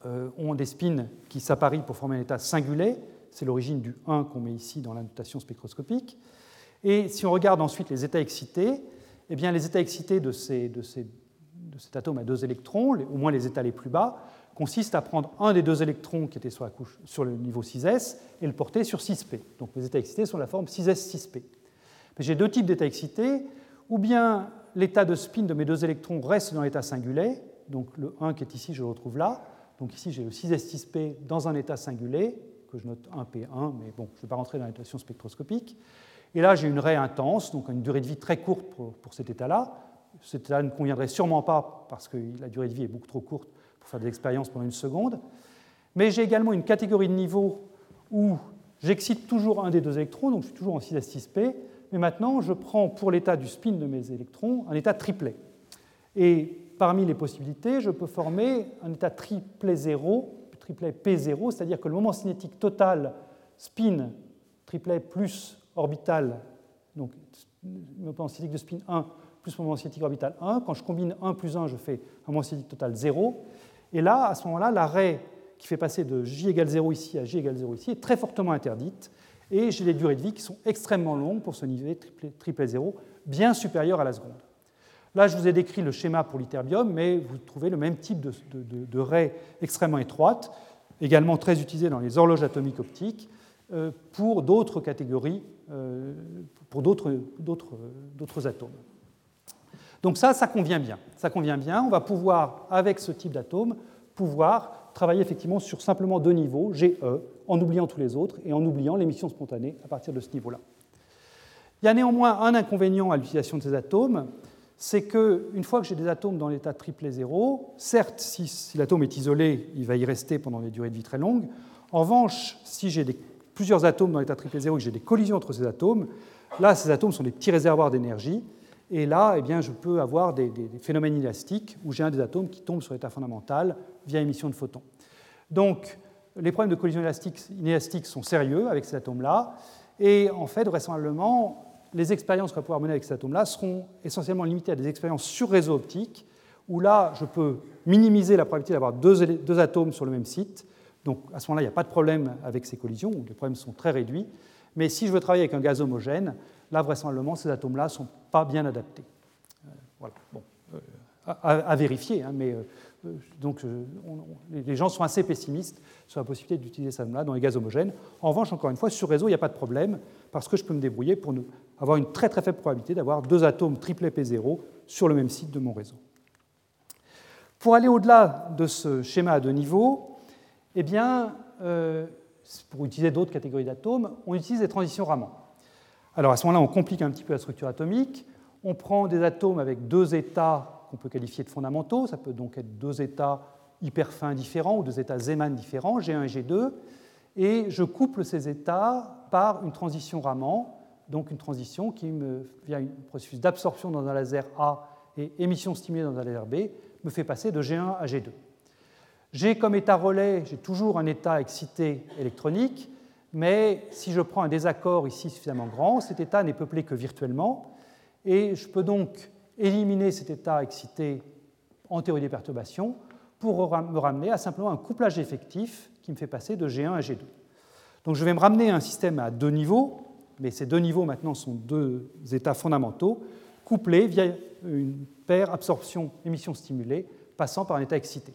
Speaker 2: ont des spins qui s'apparient pour former un état singulier, c'est l'origine du 1 qu'on met ici dans la notation spectroscopique. Et si on regarde ensuite les états excités, eh bien, les états excités de, ces, de, ces, de cet atome à deux électrons, au moins les états les plus bas, consistent à prendre un des deux électrons qui était sur, la couche, sur le niveau 6s et le porter sur 6p. Donc les états excités sont la forme 6s6p. J'ai deux types d'états excités, ou bien l'état de spin de mes deux électrons reste dans l'état singulier, donc le 1 qui est ici, je le retrouve là. Donc ici, j'ai le 6s6p dans un état singulier, que je note 1p1, mais bon, je ne vais pas rentrer dans la notation spectroscopique. Et là, j'ai une raie intense, donc une durée de vie très courte pour, cet état-là. Cet état ne conviendrait sûrement pas parce que la durée de vie est beaucoup trop courte pour faire des expériences pendant une seconde. Mais j'ai également une catégorie de niveau où j'excite toujours un des deux électrons, donc je suis toujours en 6s6p, mais maintenant je prends pour l'état du spin de mes électrons un état triplet. Et parmi les possibilités, je peux former un état triplet 0, triplet P0, c'est-à-dire que le moment cinétique total spin triplet plus orbital, donc moment cinétique de spin 1 plus moment cinétique orbital 1. Quand je combine 1 plus 1, je fais un moment cinétique total 0. Et là, à ce moment-là, l'arrêt qui fait passer de J égale 0 ici à J égale 0 ici est très fortement interdite. Et j'ai des durées de vie qui sont extrêmement longues pour ce niveau triplet, 0, bien supérieur à la seconde. Là, je vous ai décrit le schéma pour l'iterbium, mais vous trouvez le même type de, de, raie extrêmement étroite, également très utilisée dans les horloges atomiques optiques, euh, pour d'autres catégories, euh, pour d'autres atomes. Donc ça, ça convient bien. Ça convient bien. On va pouvoir, avec ce type d'atome, pouvoir travailler effectivement sur simplement deux niveaux, GE, en oubliant tous les autres et en oubliant l'émission spontanée à partir de ce niveau-là. Il y a néanmoins un inconvénient à l'utilisation de ces atomes, c'est qu'une fois que j'ai des atomes dans l'état triplet zéro, certes, si, l'atome est isolé, il va y rester pendant des durées de vie très longues. En revanche, si j'ai plusieurs atomes dans l'état triplet zéro et que j'ai des collisions entre ces atomes, là, ces atomes sont des petits réservoirs d'énergie et là, eh bien, je peux avoir des, phénomènes élastiques où j'ai un des atomes qui tombe sur l'état fondamental via émission de photons. Donc, les problèmes de collision élastique, inélastique sont sérieux avec ces atomes-là. Et en fait, vraisemblablement, les expériences qu'on va pouvoir mener avec ces atomes-là seront essentiellement limitées à des expériences sur réseau optique, où là, je peux minimiser la probabilité d'avoir deux, atomes sur le même site. Donc, à ce moment-là, il n'y a pas de problème avec ces collisions, où les problèmes sont très réduits. Mais si je veux travailler avec un gaz homogène, là, vraisemblablement, ces atomes-là ne sont pas bien adaptés. Euh, voilà. Bon, euh, à, vérifier, hein, mais euh, donc, les gens sont assez pessimistes sur la possibilité d'utiliser ces atomes-là dans les gaz homogènes. En revanche, encore une fois, sur réseau, il n'y a pas de problème, parce que je peux me débrouiller pour avoir une très très faible probabilité d'avoir deux atomes triple P0 sur le même site de mon réseau. Pour aller au-delà de ce schéma à deux niveaux, eh bien, pour utiliser d'autres catégories d'atomes, on utilise des transitions Raman. Alors à ce moment-là, on complique un petit peu la structure atomique. On prend des atomes avec deux états qu'on peut qualifier de fondamentaux. Ça peut donc être deux états hyper fins différents ou deux états Zeeman différents, G1 et G2. Et je couple ces états par une transition Raman, donc une transition qui, me, via un processus d'absorption dans un laser A et émission stimulée dans un laser B, me fait passer de G1 à G2. J'ai comme état relais, j'ai toujours un état excité électronique, mais si je prends un désaccord ici suffisamment grand, cet état n'est peuplé que virtuellement, et je peux donc éliminer cet état excité en théorie des perturbations pour me ramener à simplement un couplage effectif qui me fait passer de G1 à G2. Donc je vais me ramener à un système à deux niveaux, mais ces deux niveaux maintenant sont deux états fondamentaux, couplés via une paire absorption-émission stimulée passant par un état excité.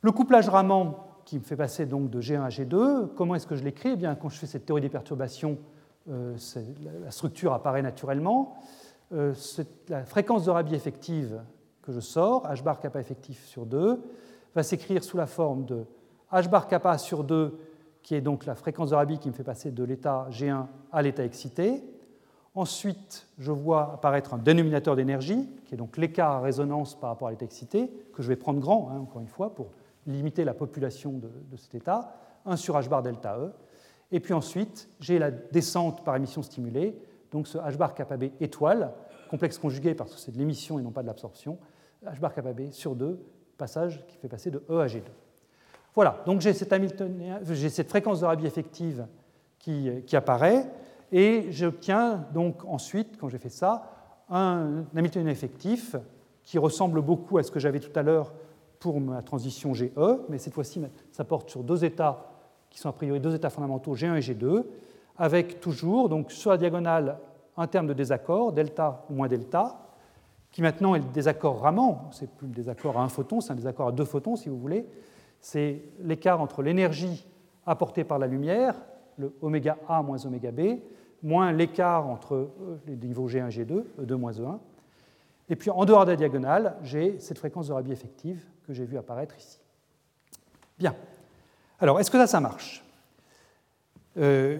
Speaker 2: Le couplage Raman qui me fait passer donc de G1 à G2, comment est-ce que je l'écris? Eh bien, Quand je fais cette théorie des perturbations, euh, la structure apparaît naturellement. Euh, la fréquence de Rabi effective que je sors, h bar kappa effectif sur 2, va s'écrire sous la forme de h bar kappa sur 2, qui est donc la fréquence de Rabi qui me fait passer de l'état G1 à l'état excité. Ensuite, je vois apparaître un dénominateur d'énergie, qui est donc l'écart à résonance par rapport à l'état excité, que je vais prendre grand, hein, encore une fois, pour limiter la population de, cet état, 1 sur h bar delta E. Et puis ensuite, j'ai la descente par émission stimulée, donc ce h bar kappa b étoile, complexe conjugué parce que c'est de l'émission et non pas de l'absorption, h bar kappa b sur 2, passage qui fait passer de E à G2. Voilà, donc j'ai cette, fréquence de Rabi effective qui, qui apparaît, et j'obtiens donc ensuite, quand j'ai fait ça, un Hamiltonien effectif qui ressemble beaucoup à ce que j'avais tout à l'heure pour ma transition GE, mais cette fois-ci, ça porte sur deux états qui sont a priori deux états fondamentaux, G1 et G2, avec toujours donc sur la diagonale un terme de désaccord, delta ou moins delta, qui maintenant est le désaccord Raman, c'est plus le désaccord à un photon, c'est un désaccord à deux photons si vous voulez, c'est l'écart entre l'énergie apportée par la lumière, le oméga A moins oméga B, moins l'écart entre euh, les niveaux G1 et G2, E2 moins E1. Et puis en dehors de la diagonale, j'ai cette fréquence de Rabi effective que j'ai vue apparaître ici. Bien. Alors, est-ce que ça, ça marche? Euh,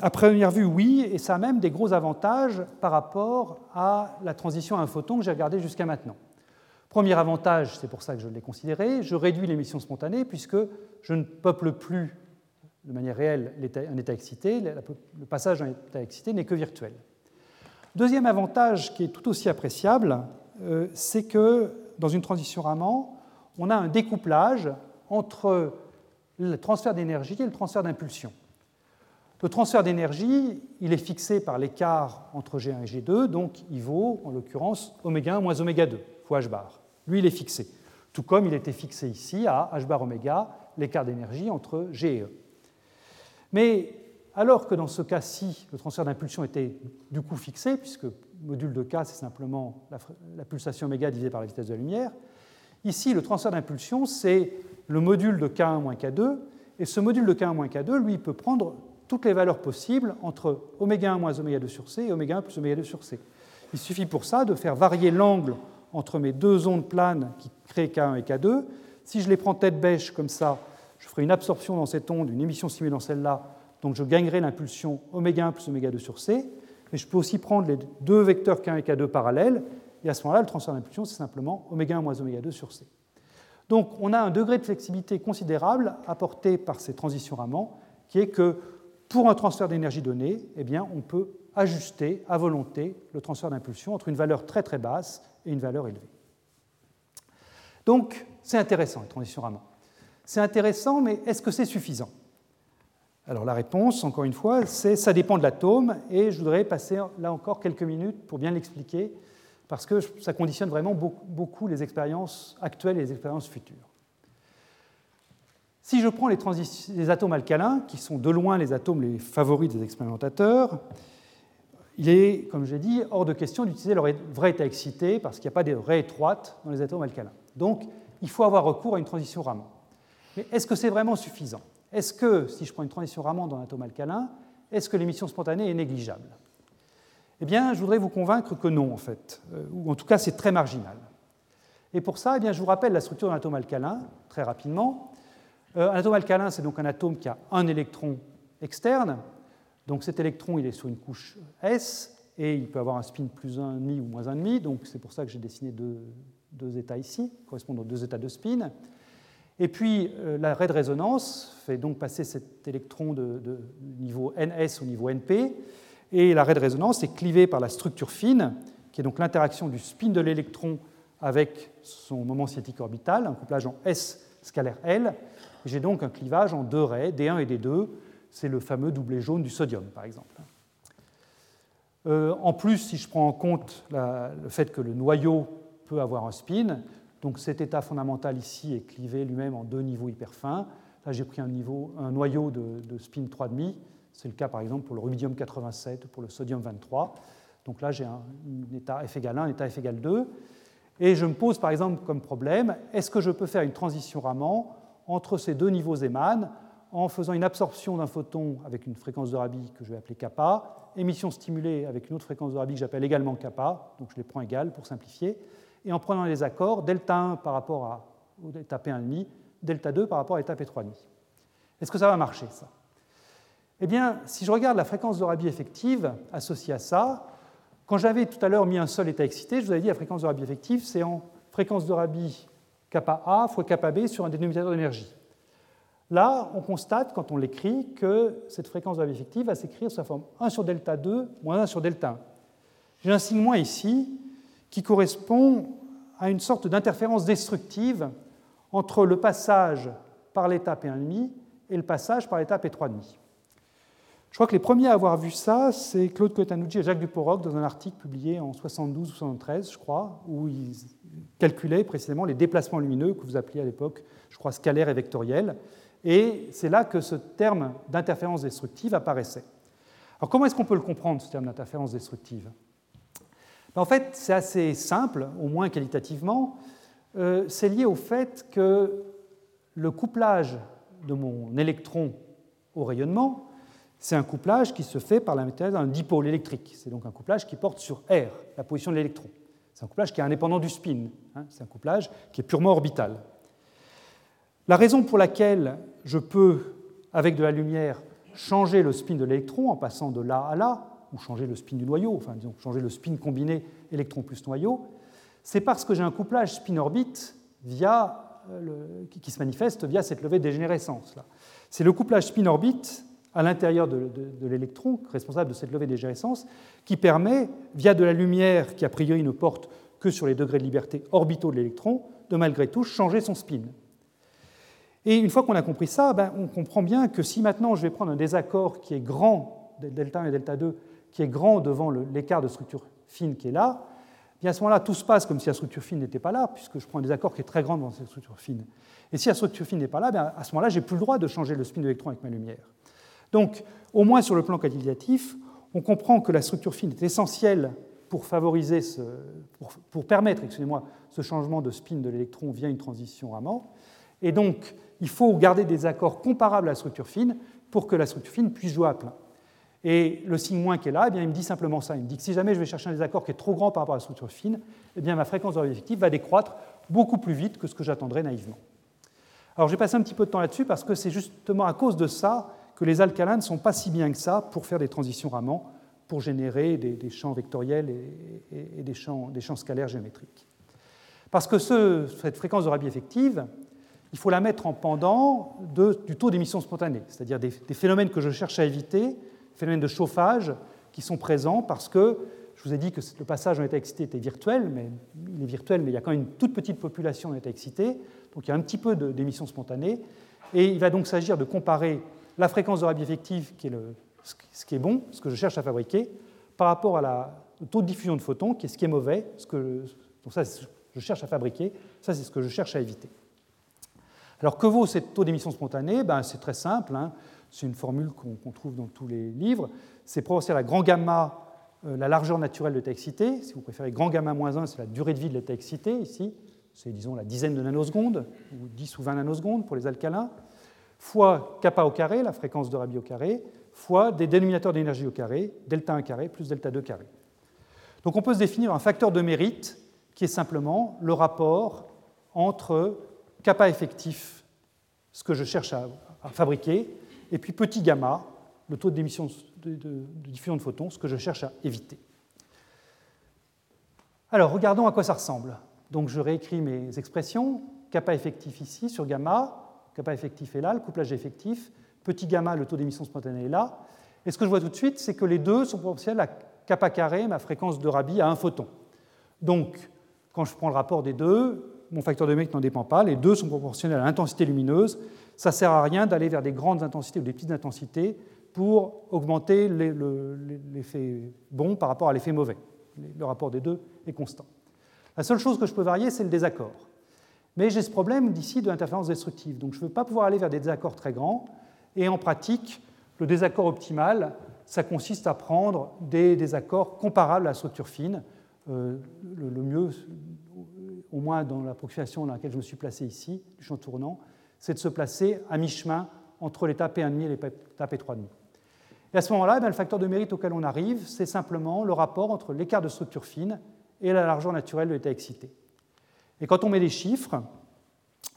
Speaker 2: à première vue, oui, et ça a même des gros avantages par rapport à la transition à un photon que j'ai regardé jusqu'à maintenant. Premier avantage, c'est pour ça que je l'ai considéré, je réduis l'émission spontanée puisque je ne peuple plus de manière réelle un état excité, le passage d'un état excité n'est que virtuel. Deuxième avantage qui est tout aussi appréciable, euh, c'est que dans une transition Raman, on a un découplage entre le transfert d'énergie et le transfert d'impulsion. Le transfert d'énergie, il est fixé par l'écart entre G1 et G2, donc il vaut en l'occurrence oméga 1 moins oméga 2 fois h bar. Lui, il est fixé. Tout comme il était fixé ici à h bar oméga, l'écart d'énergie entre G et E. Mais alors que dans ce cas-ci, le transfert d'impulsion était du coup fixé, puisque module de K, c'est simplement la, pulsation oméga divisée par la vitesse de la lumière, ici, le transfert d'impulsion, c'est le module de K1 moins K2, et ce module de K1 moins K2, lui, peut prendre toutes les valeurs possibles entre oméga 1 moins oméga 2 sur C et oméga 1 plus oméga 2 sur C. Il suffit pour ça de faire varier l'angle entre mes deux ondes planes qui créent K1 et K2. Si je les prends tête bêche comme ça, je ferai une absorption dans cette onde, une émission simulée dans celle-là, donc je gagnerai l'impulsion oméga 1 plus oméga 2 sur C. Mais je peux aussi prendre les deux vecteurs K1 et K2 parallèles, et à ce moment-là, le transfert d'impulsion, c'est simplement oméga 1 moins oméga 2 sur C. Donc on a un degré de flexibilité considérable apporté par ces transitions Raman, qui est que pour un transfert d'énergie donné, eh bien, on peut ajuster à volonté le transfert d'impulsion entre une valeur très très basse et une valeur élevée. Donc, c'est intéressant, la transition Raman. C'est intéressant, mais est-ce que c'est suffisant? Alors la réponse, encore une fois, c'est ça dépend de l'atome, et je voudrais passer là encore quelques minutes pour bien l'expliquer, parce que ça conditionne vraiment beaucoup les expériences actuelles et les expériences futures. Si je prends les, atomes alcalins, qui sont de loin les atomes les favoris des expérimentateurs, il est, comme j'ai dit, hors de question d'utiliser le vrai état excité parce qu'il n'y a pas de raie étroite dans les atomes alcalins. Donc, il faut avoir recours à une transition Raman. Mais est-ce que c'est vraiment suffisant? Est-ce que, si je prends une transition Raman dans un atome alcalin, est-ce que l'émission spontanée est négligeable? Eh bien, je voudrais vous convaincre que non, en fait, euh, ou en tout cas, c'est très marginal. Et pour ça, eh bien, je vous rappelle la structure d'un atome alcalin, très rapidement. Euh, un atome alcalin, c'est donc un atome qui a un électron externe. Donc cet électron, il est sur une couche S et il peut avoir un spin plus 1,5 ou moins 1,5. Donc c'est pour ça que j'ai dessiné deux, états ici, correspondant aux deux états de spin. Et puis euh, la raie de résonance fait donc passer cet électron de, de, niveau NS au niveau NP. Et la raie de résonance est clivée par la structure fine, qui est donc l'interaction du spin de l'électron avec son moment cinétique orbital, un couplage en S scalaire L. J'ai donc un clivage en deux raies, D1 et D2. C'est le fameux doublé jaune du sodium, par exemple. Euh, en plus, si je prends en compte le fait que le noyau peut avoir un spin, donc cet état fondamental ici est clivé lui-même en deux niveaux hyper fins. Là, j'ai pris un, noyau de, spin 3,5. C'est le cas par exemple pour le rubidium 87 ou pour le sodium 23. Donc là, j'ai un, état F égale 1, un état F égale 2. Et je me pose par exemple comme problème, est-ce que je peux faire une transition Raman entre ces deux niveaux Zeeman en faisant une absorption d'un photon avec une fréquence de Rabi que je vais appeler kappa, émission stimulée avec une autre fréquence de Rabi que j'appelle également kappa, donc je les prends égales pour simplifier, et en prenant les accords, delta 1 par rapport à, au delta P1,5, delta 2 par rapport à delta P3,5. Est-ce que ça va marcher ça? Eh bien, si je regarde la fréquence de Rabi effective associée à ça, quand j'avais tout à l'heure mis un seul état excité, je vous avais dit la fréquence de Rabi effective, c'est en fréquence de Rabi kappa A fois kappa B sur un dénominateur d'énergie. Là, on constate, quand on l'écrit, que cette fréquence de effective va s'écrire sous la forme 1 sur delta 2 moins 1 sur delta 1. J'ai un signe moins ici qui correspond à une sorte d'interférence destructive entre le passage par l'état P1,5 et le passage par l'état P3,5. Je crois que les premiers à avoir vu ça, c'est Claude Cotanucci et Jacques Duporoc dans un article publié en 72 ou 73, je crois, où ils calculaient précisément les déplacements lumineux que vous appeliez à l'époque, je crois, scalaires et vectoriels. Et c'est là que ce terme d'interférence destructive apparaissait. Alors comment est-ce qu'on peut le comprendre, ce terme d'interférence destructive? Ben, En fait, c'est assez simple, au moins qualitativement. Euh, c'est lié au fait que le couplage de mon électron au rayonnement c'est un couplage qui se fait par l'intermédiaire d'un dipôle électrique. C'est donc un couplage qui porte sur R, la position de l'électron. C'est un couplage qui est indépendant du spin. Hein. c'est un couplage qui est purement orbital. La raison pour laquelle je peux, avec de la lumière, changer le spin de l'électron en passant de là à là, ou changer le spin du noyau, enfin disons changer le spin combiné électron plus noyau, c'est parce que j'ai un couplage spin-orbite euh, qui se manifeste via cette levée de dégénérescence. C'est le couplage spin-orbite à l'intérieur de, l'électron, responsable de cette levée dégénérescence, qui permet, via de la lumière qui a priori ne porte que sur les degrés de liberté orbitaux de l'électron, de malgré tout changer son spin. Et une fois qu'on a compris ça, ben, on comprend bien que si maintenant je vais prendre un désaccord qui est grand, delta 1 et delta 2, qui est grand devant l'écart de structure fine qui est là, bien à ce moment-là, tout se passe comme si la structure fine n'était pas là, puisque je prends un désaccord qui est très grand devant cette structure fine. Et si la structure fine n'est pas là, ben, à ce moment-là, j'ai plus le droit de changer le spin de l'électron avec ma lumière. Donc, au moins sur le plan qualitatif, on comprend que la structure fine est essentielle pour favoriser, pour, permettre, excusez-moi, ce changement de spin de l'électron via une transition Raman. Et donc, il faut garder des accords comparables à la structure fine pour que la structure fine puisse jouer à plein. Et le signe moins qui est là, eh bien, il me dit simplement ça. Il me dit que si jamais je vais chercher un désaccord qui est trop grand par rapport à la structure fine, eh bien, ma fréquence de effective va décroître beaucoup plus vite que ce que j'attendrais naïvement. Alors, j'ai passé un petit peu de temps là-dessus parce que c'est justement à cause de ça que les alcalins ne sont pas si bien que ça pour faire des transitions Raman, pour générer des, champs vectoriels et, des, champs, des, champs, scalaires géométriques. Parce que cette fréquence de Rabi effective, il faut la mettre en pendant du taux d'émission spontanée, c'est-à-dire des, phénomènes que je cherche à éviter, phénomènes de chauffage qui sont présents parce que je vous ai dit que le passage en état excité était virtuel, mais il est virtuel, mais il y a quand même une toute petite population en état excité, donc il y a un petit peu d'émission spontanée, et il va donc s'agir de comparer la fréquence de Rabi effective, qui est ce qui est bon, ce que je cherche à fabriquer, par rapport à au taux de diffusion de photons, qui est ce qui est mauvais, ce que, donc ça, je cherche à fabriquer, ça, c'est ce que je cherche à éviter. Alors, que vaut ce taux d'émission spontanée? Ben, C'est très simple, hein. c'est une formule qu'on trouve dans tous les livres. C'est proportionnel à grand gamma, euh, la largeur naturelle de l'état excité. Si vous préférez grand gamma moins 1, c'est la durée de vie de l'état excité, ici. C'est, disons, la dizaine de nanosecondes, ou 10 ou 20 nanosecondes pour les alcalins fois kappa au carré, la fréquence de Rabi au carré, fois des dénominateurs d'énergie au carré, delta 1 carré plus delta 2 carré. Donc on peut se définir un facteur de mérite qui est simplement le rapport entre kappa effectif, ce que je cherche à, fabriquer, et puis petit gamma, le taux de, de, diffusion de photons, ce que je cherche à éviter. Alors regardons à quoi ça ressemble. Donc je réécris mes expressions. Kappa effectif ici sur gamma, kappa effectif est là, le couplage effectif, petit gamma, le taux d'émission spontanée est là. Et ce que je vois tout de suite, c'est que les deux sont proportionnels à kappa carré, ma fréquence de Rabi, à un photon. Donc, quand je prends le rapport des deux, mon facteur de mec n'en dépend pas, les deux sont proportionnels à l'intensité lumineuse. Ça ne sert à rien d'aller vers des grandes intensités ou des petites intensités pour augmenter l'effet bon par rapport à l'effet mauvais. Le rapport des deux est constant. La seule chose que je peux varier, c'est le désaccord. Mais j'ai ce problème d'ici de l'interférence destructive. Donc je ne veux pas pouvoir aller vers des désaccords très grands. Et en pratique, le désaccord optimal, ça consiste à prendre des désaccords comparables à la structure fine. Euh, le, mieux, au moins dans l'approximation dans laquelle je me suis placé ici, du champ tournant, c'est de se placer à mi-chemin entre l'état P1,5 et l'état P3,5. Et à ce moment-là, eh le facteur de mérite auquel on arrive, c'est simplement le rapport entre l'écart de structure fine et la largeur naturelle de l'état excité. Et quand on met des chiffres,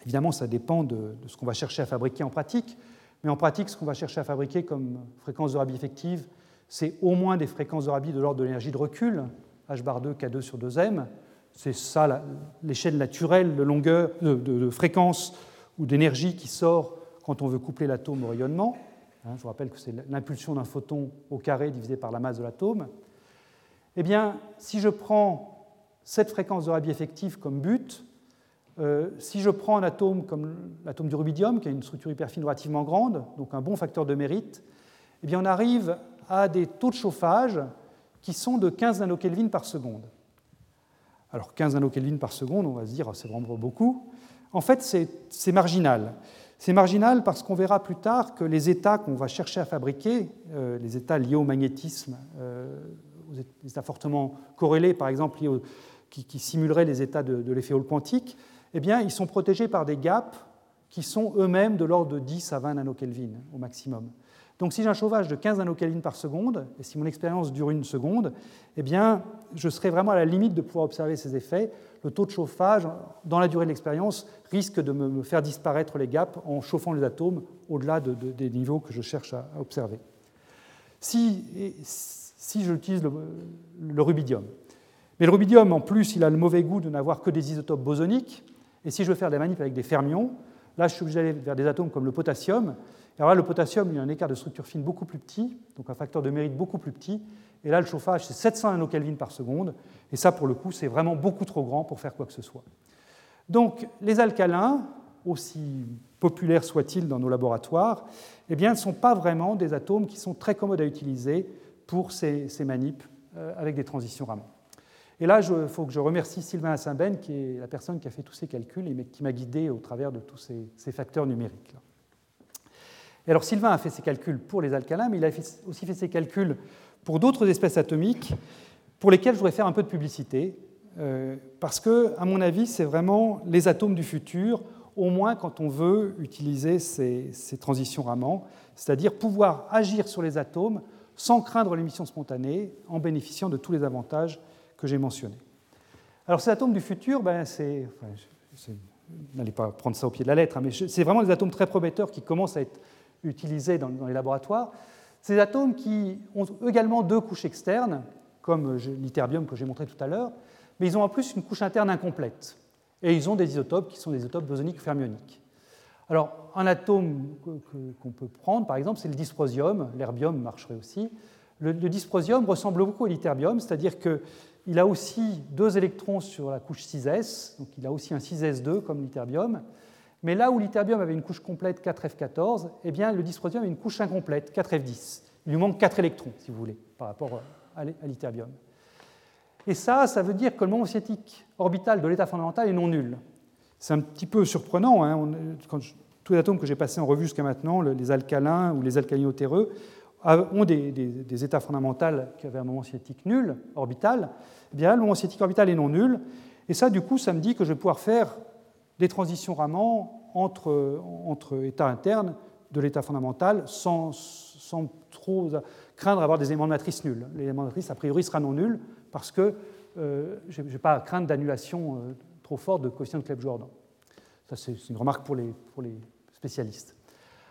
Speaker 2: évidemment, ça dépend de, ce qu'on va chercher à fabriquer en pratique, mais en pratique, ce qu'on va chercher à fabriquer comme fréquence de Rabi effective, c'est au moins des fréquences de Rabi de l'ordre de l'énergie de recul, h bar 2, K2 sur 2m. C'est ça l'échelle naturelle de longueur, de fréquence ou d'énergie qui sort quand on veut coupler l'atome au rayonnement. Hein, je vous rappelle que c'est l'impulsion d'un photon au carré divisé par la masse de l'atome. Eh bien, si je prends cette fréquence de Rabi effective comme but, euh, si je prends un atome comme l'atome du rubidium, qui a une structure hyperfine relativement grande, donc un bon facteur de mérite, eh bien on arrive à des taux de chauffage qui sont de 15 nanokelvin par seconde. Alors 15 nanokelvin par seconde, on va se dire, c'est vraiment beaucoup. En fait, c'est marginal. C'est marginal parce qu'on verra plus tard que les états qu'on va chercher à fabriquer, euh, les états liés au magnétisme, euh, aux états fortement corrélés, par exemple, qui, simuleraient les états de, l'effet Hall quantique, eh bien, ils sont protégés par des gaps qui sont eux-mêmes de l'ordre de 10 à 20 nanokelvin au maximum. Donc si j'ai un chauffage de 15 nanokelvin par seconde, et si mon expérience dure une seconde, eh bien, je serai vraiment à la limite de pouvoir observer ces effets. Le taux de chauffage, dans la durée de l'expérience, risque de me faire disparaître les gaps en chauffant les atomes au-delà des niveaux que je cherche à observer. Si, j'utilise le, le, rubidium. Mais le rubidium, en plus, il a le mauvais goût de n'avoir que des isotopes bosoniques. Et si je veux faire des manipes avec des fermions, là, je suis obligé d'aller vers des atomes comme le potassium, alors là, le potassium, il a un écart de structure fine beaucoup plus petit, donc un facteur de mérite beaucoup plus petit. Et là, le chauffage, c'est 700 nanokelvin par seconde. Et ça, pour le coup, c'est vraiment beaucoup trop grand pour faire quoi que ce soit. Donc, les alcalins, aussi populaires soient-ils dans nos laboratoires, eh bien, ne sont pas vraiment des atomes qui sont très commodes à utiliser pour ces, ces manips euh, avec des transitions Raman. Et là, il faut que je remercie Sylvain Assimben, qui est la personne qui a fait tous ces calculs et qui m'a guidé au travers de tous ces, ces facteurs numériques. Là. Alors Sylvain a fait ses calculs pour les alcalins, mais il a aussi fait ses calculs pour d'autres espèces atomiques pour lesquelles je voudrais faire un peu de publicité, euh, parce que, à mon avis, c'est vraiment les atomes du futur, au moins quand on veut utiliser ces, transitions Raman, c'est-à-dire pouvoir agir sur les atomes sans craindre l'émission spontanée, en bénéficiant de tous les avantages que j'ai mentionnés. Alors ces atomes du futur, ben, c'est, n'allez pas prendre ça au pied de la lettre, hein, mais c'est vraiment des atomes très prometteurs qui commencent à être utilisés dans, les laboratoires. Ces atomes qui ont également deux couches externes, comme l'iterbium que j'ai montré tout à l'heure, mais ils ont en plus une couche interne incomplète. Et ils ont des isotopes qui sont des isotopes bosoniques fermioniques. Alors, un atome qu'on peut prendre, par exemple, c'est le dysprosium. L'herbium marcherait aussi. Le, dysprosium ressemble beaucoup à l'iterbium, c'est-à-dire qu'il a aussi deux électrons sur la couche 6s, donc il a aussi un 6s2 comme l'iterbium. Mais là où l'iterbium avait une couche complète 4F14, eh bien, le dysprosium a une couche incomplète 4F10. Il lui manque 4 électrons, si vous voulez, par rapport à l'iterbium. Et ça, ça veut dire que le moment cinétique orbital de l'état fondamental est non nul. C'est un petit peu surprenant. Hein. tous les atomes que j'ai passés en revue jusqu'à maintenant, les alcalins ou les alcalinotéreux, ont des, états fondamentaux qui avaient un moment cinétique nul, orbital. Eh bien, le moment cinétique orbital est non nul. Et ça, du coup, ça me dit que je vais pouvoir faire des transitions Raman entre, états internes de l'état fondamental sans, trop craindre d'avoir des éléments de matrice nuls. L'élément de matrice, a priori, sera non nul parce que euh, je n'ai pas à craindre d'annulation euh, trop forte de coefficient de Klepp-Jordan. Ça, c'est une remarque pour les, les, spécialistes.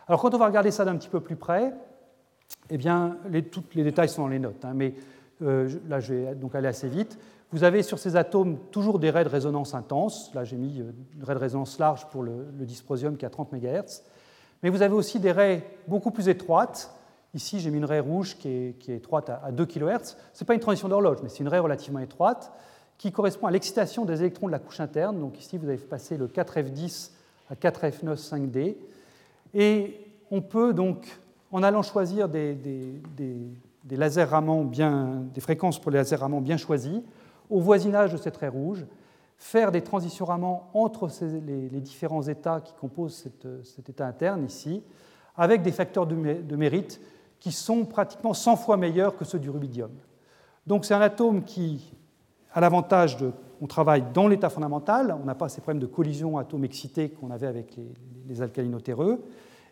Speaker 2: Alors, quand on va regarder ça d'un petit peu plus près, eh bien, les, tous les détails sont dans les notes, hein, mais euh, là, je vais donc aller assez vite. Vous avez sur ces atomes toujours des raies de résonance intenses. Là, j'ai mis euh, une raie de résonance large pour le, dysprosium qui a 30 MHz. Mais vous avez aussi des raies beaucoup plus étroites. Ici, j'ai mis une raie rouge qui est, étroite à, 2 kHz. Ce n'est pas une transition d'horloge, mais c'est une raie relativement étroite qui correspond à l'excitation des électrons de la couche interne. Donc ici, vous avez passé le 4F10 à 4F9 5D. Et on peut donc en allant choisir des, des, lasers ramants bien, des fréquences pour les lasers ramants bien choisies, au voisinage de cette raie rouge, faire des transitions entre les, différents états qui composent cet état interne ici, avec des facteurs de, mérite qui sont pratiquement 100 fois meilleurs que ceux du rubidium. Donc c'est un atome qui a l'avantage de... On travaille dans l'état fondamental, on n'a pas ces problèmes de collision atomes excités qu'on avait avec les, les alcalinotéreux.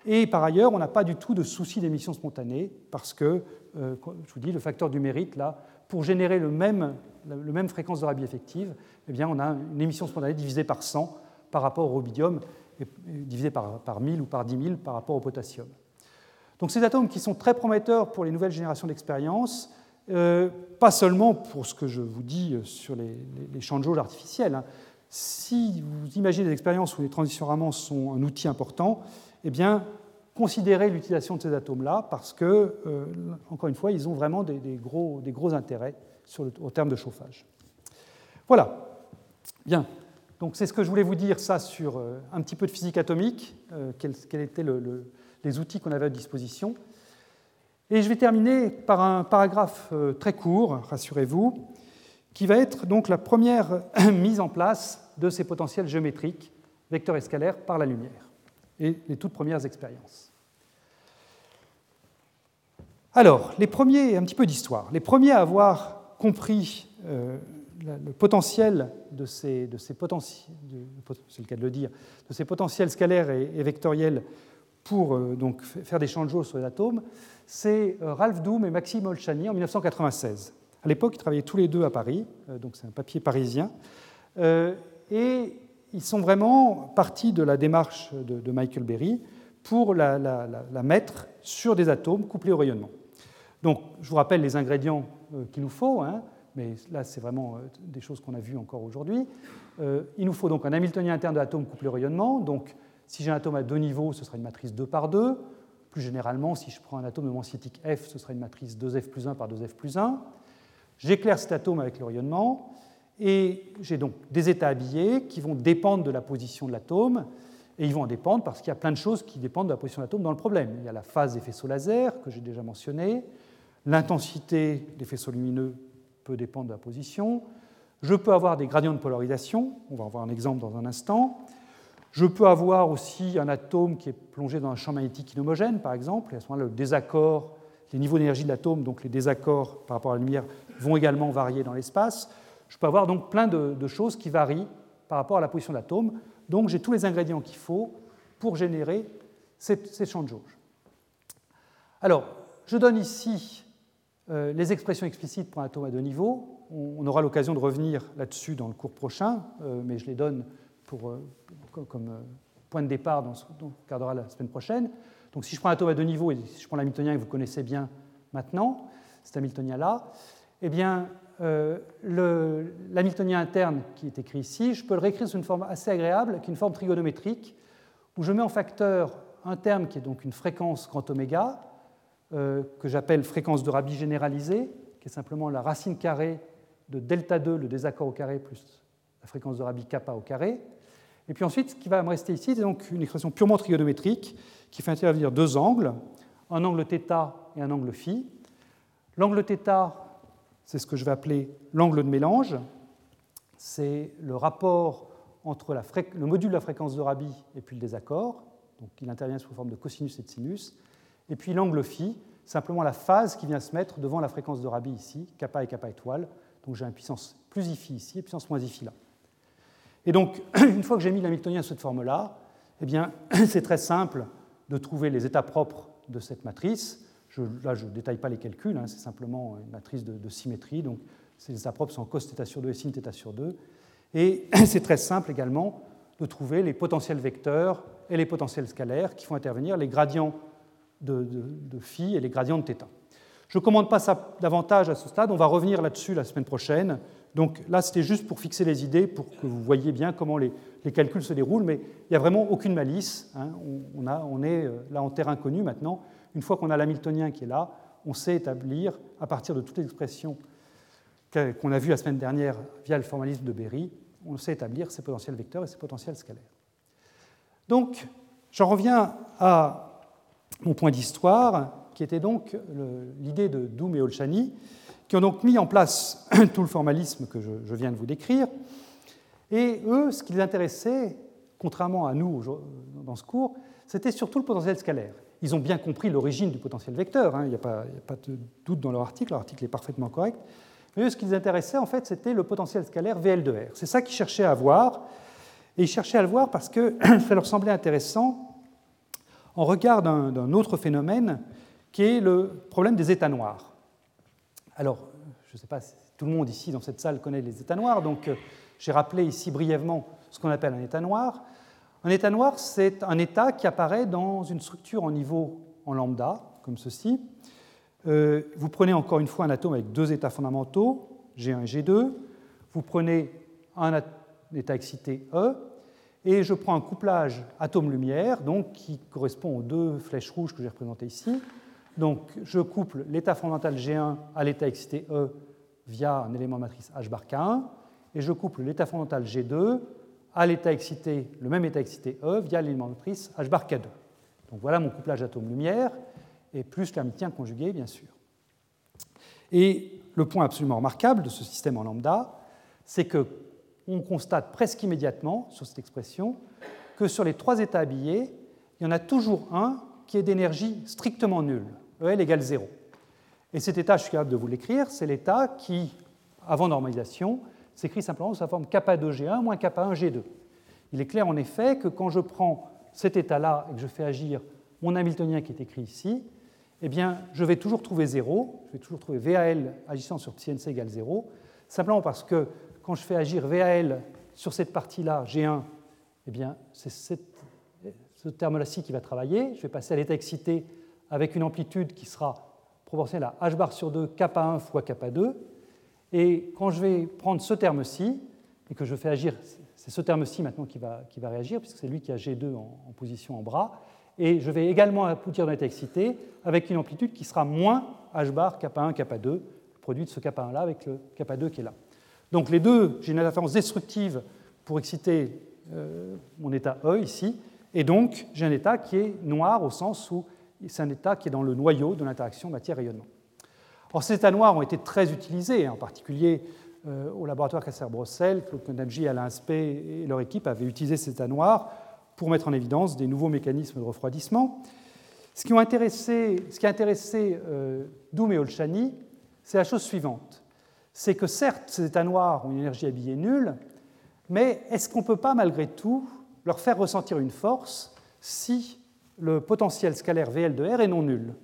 Speaker 2: Et par ailleurs, on n'a pas du tout de souci d'émission spontanée, parce que, euh, je vous dis, le facteur du mérite, là, pour générer le même, le même fréquence de Rabi effective, eh bien, on a une émission spontanée divisée par 100 par rapport au rubidium, et divisée par, par 1000 ou par 10 000 par rapport au potassium. Donc ces atomes qui sont très prometteurs pour les nouvelles générations d'expériences, euh, pas seulement pour ce que je vous dis sur les, champs de jauge artificiels. Hein. Si vous imaginez des expériences où les transitions Raman sont un outil important, eh bien, considérez l'utilisation de ces atomes-là parce que, euh, encore une fois, ils ont vraiment des, gros, intérêts au terme de chauffage. Voilà. Bien. Donc c'est ce que je voulais vous dire, ça, sur euh, un petit peu de physique atomique, quels, étaient les outils qu'on avait à disposition. Et je vais terminer par un paragraphe euh, très court, rassurez-vous, qui va être donc la première mise en place de ces potentiels géométriques, vecteurs et scalaires, par la lumière, et les toutes premières expériences. Alors, les premiers, un petit peu d'histoire, les premiers à avoir compris euh, le potentiel de ces, potentiels, scalaires et, vectoriels pour euh, donc, faire des jauge sur les atomes, c'est euh, Ralph Doom et Maxime Olchani en 1996. À l'époque, ils travaillaient tous les deux à Paris, donc c'est un papier parisien. Et ils sont vraiment partis de la démarche de, Michael Berry pour la, mettre sur des atomes couplés au rayonnement. Donc, je vous rappelle les ingrédients qu'il nous faut, hein, mais là, c'est vraiment des choses qu'on a vues encore aujourd'hui. il nous faut donc un Hamiltonien interne de l'atome couplé au rayonnement. Donc, si j'ai un atome à deux niveaux, ce sera une matrice 2 par 2. Plus généralement, si je prends un atome de mensiétique F, ce sera une matrice 2F plus 1 par 2F plus 1. J'éclaire cet atome avec le rayonnement, et j'ai donc des états habillés qui vont dépendre de la position de l'atome, et ils vont en dépendre parce qu'il y a plein de choses qui dépendent de la position de l'atome dans le problème. Il y a la phase des faisceaux laser, que j'ai déjà mentionné, l'intensité des faisceaux lumineux peut dépendre de la position, je peux avoir des gradients de polarisation, on va en voir un exemple dans un instant, je peux avoir aussi un atome qui est plongé dans un champ magnétique inhomogène, par exemple, et à ce moment-là, le désaccord, les niveaux d'énergie de l'atome, donc les désaccords par rapport à la lumière, vont également varier dans l'espace. Je peux avoir donc plein de, choses qui varient par rapport à la position de l'atome. Donc j'ai tous les ingrédients qu'il faut pour générer ces, champs de jauge. Alors, je donne ici les expressions explicites pour un atome à deux niveaux. On, aura l'occasion de revenir là-dessus dans le cours prochain, euh, mais je les donne pour, euh, comme euh, point de départ dans ce qu'on regardera la semaine prochaine. Donc si je prends un atome à deux niveaux, et si je prends l'hamiltonien que vous connaissez bien maintenant, cet hamiltonien-là, eh bien, euh, l'hamiltonien interne qui est écrit ici, je peux le réécrire sous une forme assez agréable, qui est une forme trigonométrique, où je mets en facteur un terme qui est donc une fréquence grand oméga, euh, que j'appelle fréquence de Rabi généralisée, qui est simplement la racine carrée de delta 2, le désaccord au carré, plus la fréquence de Rabi kappa au carré. Et puis ensuite, ce qui va me rester ici, c'est donc une expression purement trigonométrique qui fait intervenir deux angles, un angle θ et un angle phi. L'angle θ, c'est ce que je vais appeler l'angle de mélange. C'est le rapport entre le module de la fréquence de Rabi et puis le désaccord. Donc il intervient sous forme de cosinus et de sinus et puis l'angle phi, simplement la phase qui vient se mettre devant la fréquence de Rabi ici, kappa et kappa étoile. Donc j'ai une puissance plus ifi ici et puissance moins i phi là. Et donc, une fois que j'ai mis l'hamiltonien sous cette forme-là, eh bien, c'est très simple de trouver les états propres de cette matrice. Là, je ne détaille pas les calculs, hein, c'est simplement une matrice de, symétrie. Donc, ces états propres sont cos sur 2 et sin sur 2. Et c'est très simple également de trouver les potentiels vecteurs et les potentiels scalaires qui font intervenir les gradients de, phi et les gradients de θ. Je ne commande pas ça davantage à ce stade, on va revenir là-dessus la semaine prochaine. Donc là, c'était juste pour fixer les idées, pour que vous voyez bien comment les, calculs se déroulent, mais il n'y a vraiment aucune malice. Hein. On, est euh, là en terrain connu maintenant. Une fois qu'on a l'hamiltonien qui est là, on sait établir, à partir de toutes les expressions qu'on a vues la semaine dernière via le formalisme de Berry, on sait établir ses potentiels vecteurs et ses potentiels scalaires. Donc, j'en reviens à mon point d'histoire, qui était donc l'idée de Doom et Olchani, qui ont donc mis en place tout le formalisme que je, viens de vous décrire. Et eux, ce qui les intéressait, contrairement à nous dans ce cours, c'était surtout le potentiel scalaire. Ils ont bien compris l'origine du potentiel vecteur, hein, il n'y a, a, pas de doute dans leur article, leur article est parfaitement correct. Mais eux, ce qui les intéressait, en fait, c'était le potentiel scalaire VL de R. C'est ça qu'ils cherchaient à voir. Et ils cherchaient à le voir parce que ça leur semblait intéressant en regard d'un autre phénomène qui est le problème des états noirs. Alors, je ne sais pas si tout le monde ici dans cette salle connaît les états noirs, donc euh, j'ai rappelé ici brièvement ce qu'on appelle un état noir. Un état noir, c'est un état qui apparaît dans une structure en niveau en lambda, comme ceci. Euh, vous prenez encore une fois un atome avec deux états fondamentaux, G1 et G2. Vous prenez un état excité E, et je prends un couplage atome-lumière, donc qui correspond aux deux flèches rouges que j'ai représentées ici. Donc je couple l'état fondamental G1 à l'état excité E via un élément matrice H bar K1, et je couple l'état fondamental G2 à l'état excité, le même état excité E via l'élément matrice H bar K2. Donc voilà mon couplage atome-lumière, et plus l'hamiltien conjugué, bien sûr. Et le point absolument remarquable de ce système en lambda, c'est que on constate presque immédiatement sur cette expression que sur les trois états habillés, il y en a toujours un qui est d'énergie strictement nulle. EL égale 0. Et cet état, je suis capable de vous l'écrire, c'est l'état qui, avant normalisation, s'écrit simplement sous sa forme kappa2G1 moins kappa1G2. Il est clair en effet que quand je prends cet état-là et que je fais agir mon Hamiltonien qui est écrit ici, eh bien, je vais toujours trouver 0, je vais toujours trouver VAL agissant sur CNC égale 0, simplement parce que quand je fais agir VAL sur cette partie-là, G1, eh bien, c'est ce terme-là-ci qui va travailler. Je vais passer à l'état excité avec une amplitude qui sera proportionnelle à h bar sur 2 kappa 1 fois kappa 2. Et quand je vais prendre ce terme-ci, et que je fais agir, c'est ce terme-ci maintenant qui va, qui va, réagir, puisque c'est lui qui a G2 en, position en bras, et je vais également aboutir dans l'état excité avec une amplitude qui sera moins h bar kappa 1 kappa 2, le produit de ce kappa 1 là avec le kappa 2 qui est là. Donc les deux, j'ai une interférence destructive pour exciter euh, mon état E ici, et donc j'ai un état qui est noir au sens où c'est un état qui est dans le noyau de l'interaction matière-rayonnement. Or, ces états noirs ont été très utilisés, en particulier euh, au laboratoire Kasser-Brossel, Claude Konadji, Alain Spey et leur équipe avaient utilisé ces états noirs pour mettre en évidence des nouveaux mécanismes de refroidissement. Ce qui, a intéressé euh, Doum et Olchani, c'est la chose suivante. C'est que certes, ces états noirs ont une énergie habillée nulle, mais est-ce qu'on ne peut pas malgré tout leur faire ressentir une force si le potentiel scalaire VL de R est non nul?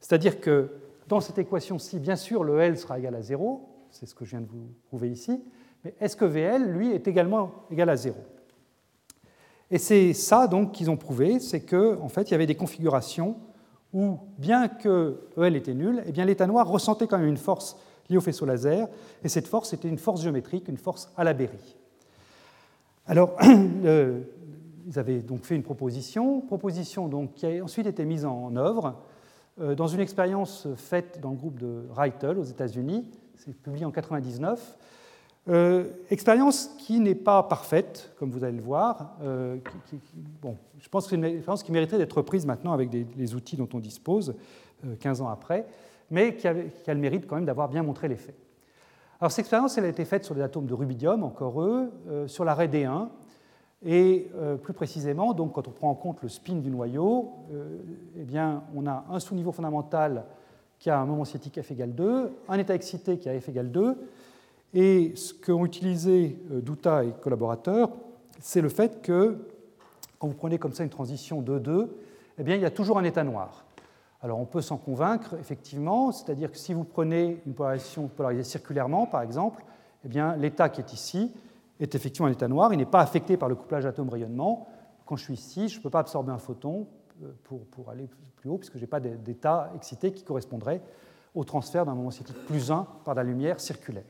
Speaker 2: C'est-à-dire que dans cette équation-ci, bien sûr, le L sera égal à 0, c'est ce que je viens de vous prouver ici, mais est-ce que VL, lui, est également égal à 0 Et c'est ça donc qu'ils ont prouvé, c'est qu'en en fait, il y avait des configurations où, bien que EL était nul, eh bien l'état noir ressentait quand même une force liée au faisceau laser, et cette force était une force géométrique, une force à la Berry. Alors, ils avaient donc fait une proposition, proposition donc qui a ensuite été mise en œuvre euh, dans une expérience faite dans le groupe de Reitel aux États-Unis, c'est publié en 1999. Euh, expérience qui n'est pas parfaite, comme vous allez le voir. Euh, bon, je pense que c'est une expérience qui mériterait d'être prise maintenant avec les outils dont on dispose, 15 ans après, mais qui a, le mérite quand même d'avoir bien montré l'effet. Alors, cette expérience elle a été faite sur des atomes de rubidium, encore eux, euh, sur l'arrêt D1, et euh, plus précisément, donc, quand on prend en compte le spin du noyau, euh, eh bien, on a un sous-niveau fondamental qui a un moment cinétique F égale 2, un état excité qui a F égale 2, et ce qu'ont utilisé Douta et collaborateurs, c'est le fait que, quand vous prenez comme ça une transition 2-2, eh bien, il y a toujours un état noir. Alors on peut s'en convaincre, effectivement, c'est-à-dire que si vous prenez une polarisation polarisée circulairement, par exemple, eh bien l'état qui est ici est effectivement un état noir, il n'est pas affecté par le couplage atome-rayonnement. Quand je suis ici, je ne peux pas absorber un photon euh, pour, aller plus haut, puisque je n'ai pas d'état excité qui correspondrait au transfert d'un moment cinétique plus 1 par la lumière circulaire.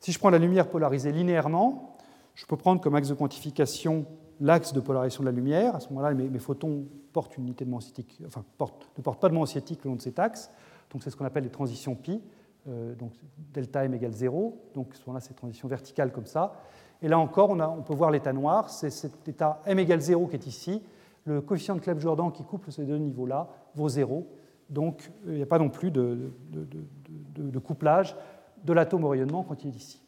Speaker 2: Si je prends la lumière polarisée linéairement, je peux prendre comme axe de quantification l'axe de polarisation de la lumière. À ce moment-là, mes, photons ne portent pas de cinétique le long de cet axe. Donc c'est ce qu'on appelle les transitions pi. Euh, donc delta m égale 0. Donc à ce moment-là, c'est transition verticale comme ça. Et là encore, on, peut voir l'état noir. C'est cet état m égale 0 qui est ici, le coefficient de Clebsch-Jordan qui couple ces deux niveaux-là vaut zéro. Donc il n'y a pas non plus de couplage de l'atome au rayonnement quand il est ici.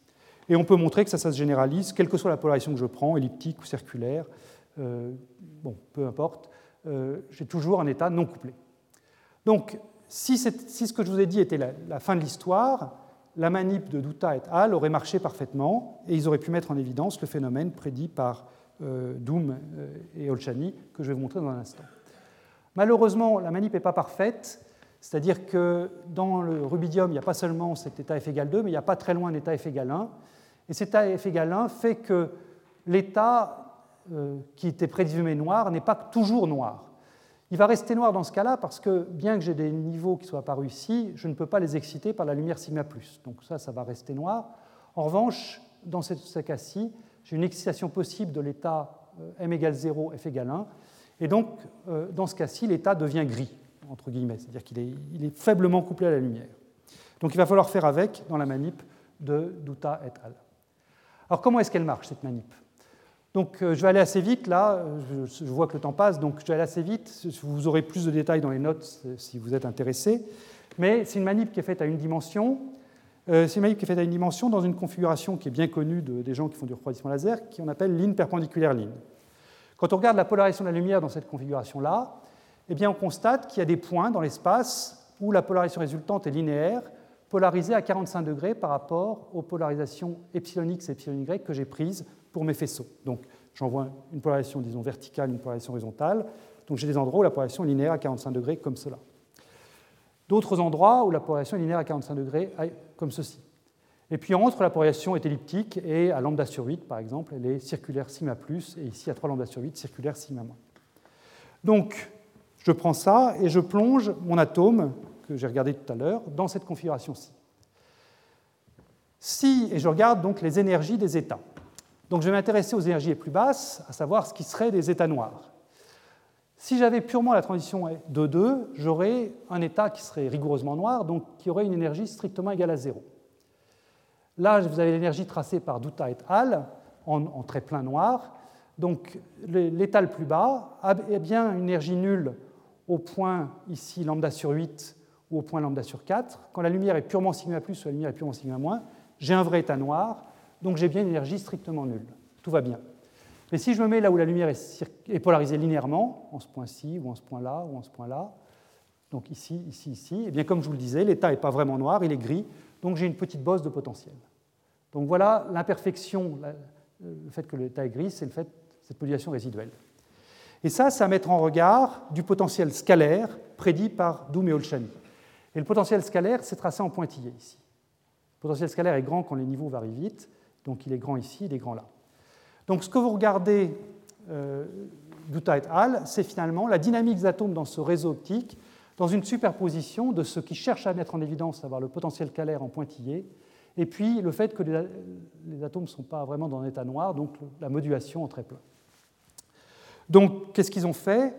Speaker 2: Et on peut montrer que ça, se généralise, quelle que soit la polarisation que je prends, elliptique ou circulaire, euh, bon, peu importe, euh, j'ai toujours un état non couplé. Donc, si, ce que je vous ai dit était la, fin de l'histoire, la manip de Douta et al. aurait marché parfaitement et ils auraient pu mettre en évidence le phénomène prédit par euh, Doom et Olchani que je vais vous montrer dans un instant. Malheureusement, la manip n'est pas parfaite c'est-à-dire que dans le rubidium, il n'y a pas seulement cet état F égale 2, mais il n'y a pas très loin l'état F égale 1. Et cet F égale 1 fait que l'état euh, qui était présumé noir n'est pas toujours noir. Il va rester noir dans ce cas-là parce que bien que j'ai des niveaux qui soient apparus ici, je ne peux pas les exciter par la lumière sigma. Donc ça, ça va rester noir. En revanche, dans ce cas-ci, j'ai une excitation possible de l'état euh, m égale 0, f égale 1. Et donc, euh, dans ce cas-ci, l'état devient gris entre guillemets, c'est-à-dire qu'il est, faiblement couplé à la lumière. Donc il va falloir faire avec dans la manip de Douta et al. Alors comment est-ce qu'elle marche, cette manip? Donc euh, je vais aller assez vite là, je, vois que le temps passe, donc je vais aller assez vite, vous aurez plus de détails dans les notes si vous êtes intéressé, mais c'est une manip qui est faite à une dimension, euh, c'est une manip qui est faite à une dimension dans une configuration qui est bien connue des gens qui font du refroidissement laser, qu'on appelle ligne perpendiculaire ligne. Quand on regarde la polarisation de la lumière dans cette configuration-là, eh bien, on constate qu'il y a des points dans l'espace où la polarisation résultante est linéaire, polarisée à 45 degrés par rapport aux polarisations epsilon x et epsilon y que j'ai prises pour mes faisceaux. Donc, j'envoie une polarisation, disons, verticale, une polarisation horizontale. Donc, j'ai des endroits où la polarisation est linéaire à 45 degrés, comme cela. D'autres endroits où la polarisation est linéaire à 45 degrés, comme ceci. Et puis, entre, la polarisation est elliptique et à lambda sur 8, par exemple, elle est circulaire sigma plus, et ici, à 3 lambda sur 8, circulaire sigma moins. Donc, je prends ça et je plonge mon atome, que j'ai regardé tout à l'heure, dans cette configuration-ci. Si, et je regarde donc les énergies des états. Donc je vais m'intéresser aux énergies les plus basses, à savoir ce qui serait des états noirs. Si j'avais purement la transition de 2, j'aurais un état qui serait rigoureusement noir, donc qui aurait une énergie strictement égale à 0. Là, vous avez l'énergie tracée par Douta et al. en, en très plein noir. Donc l'état le plus bas a bien une énergie nulle au point ici lambda sur 8 au point lambda sur 4. Quand la lumière est purement sigma plus ou la lumière est purement sigma moins, j'ai un vrai état noir, donc j'ai bien une énergie strictement nulle. Tout va bien. Mais si je me mets là où la lumière est, polarisée linéairement, en ce point-ci ou en ce point-là ou en ce point-là, donc ici, ici, ici, et eh bien comme je vous le disais, l'état n'est pas vraiment noir, il est gris, donc j'ai une petite bosse de potentiel. Donc voilà l'imperfection, le fait que l'état est gris, c'est le fait cette modulation résiduelle. Et ça, c'est à mettre en regard du potentiel scalaire prédit par Doom et Olshani. Et le potentiel scalaire, c'est tracé en pointillé ici. Le potentiel scalaire est grand quand les niveaux varient vite, donc il est grand ici, il est grand là. Donc ce que vous regardez, euh, et al., c'est finalement la dynamique des atomes dans ce réseau optique, dans une superposition de ce qui cherche à mettre en évidence, à savoir le potentiel scalaire en pointillé, et puis le fait que les, les atomes ne sont pas vraiment dans un état noir, donc la modulation en très plein. Donc, qu'est-ce qu'ils ont fait?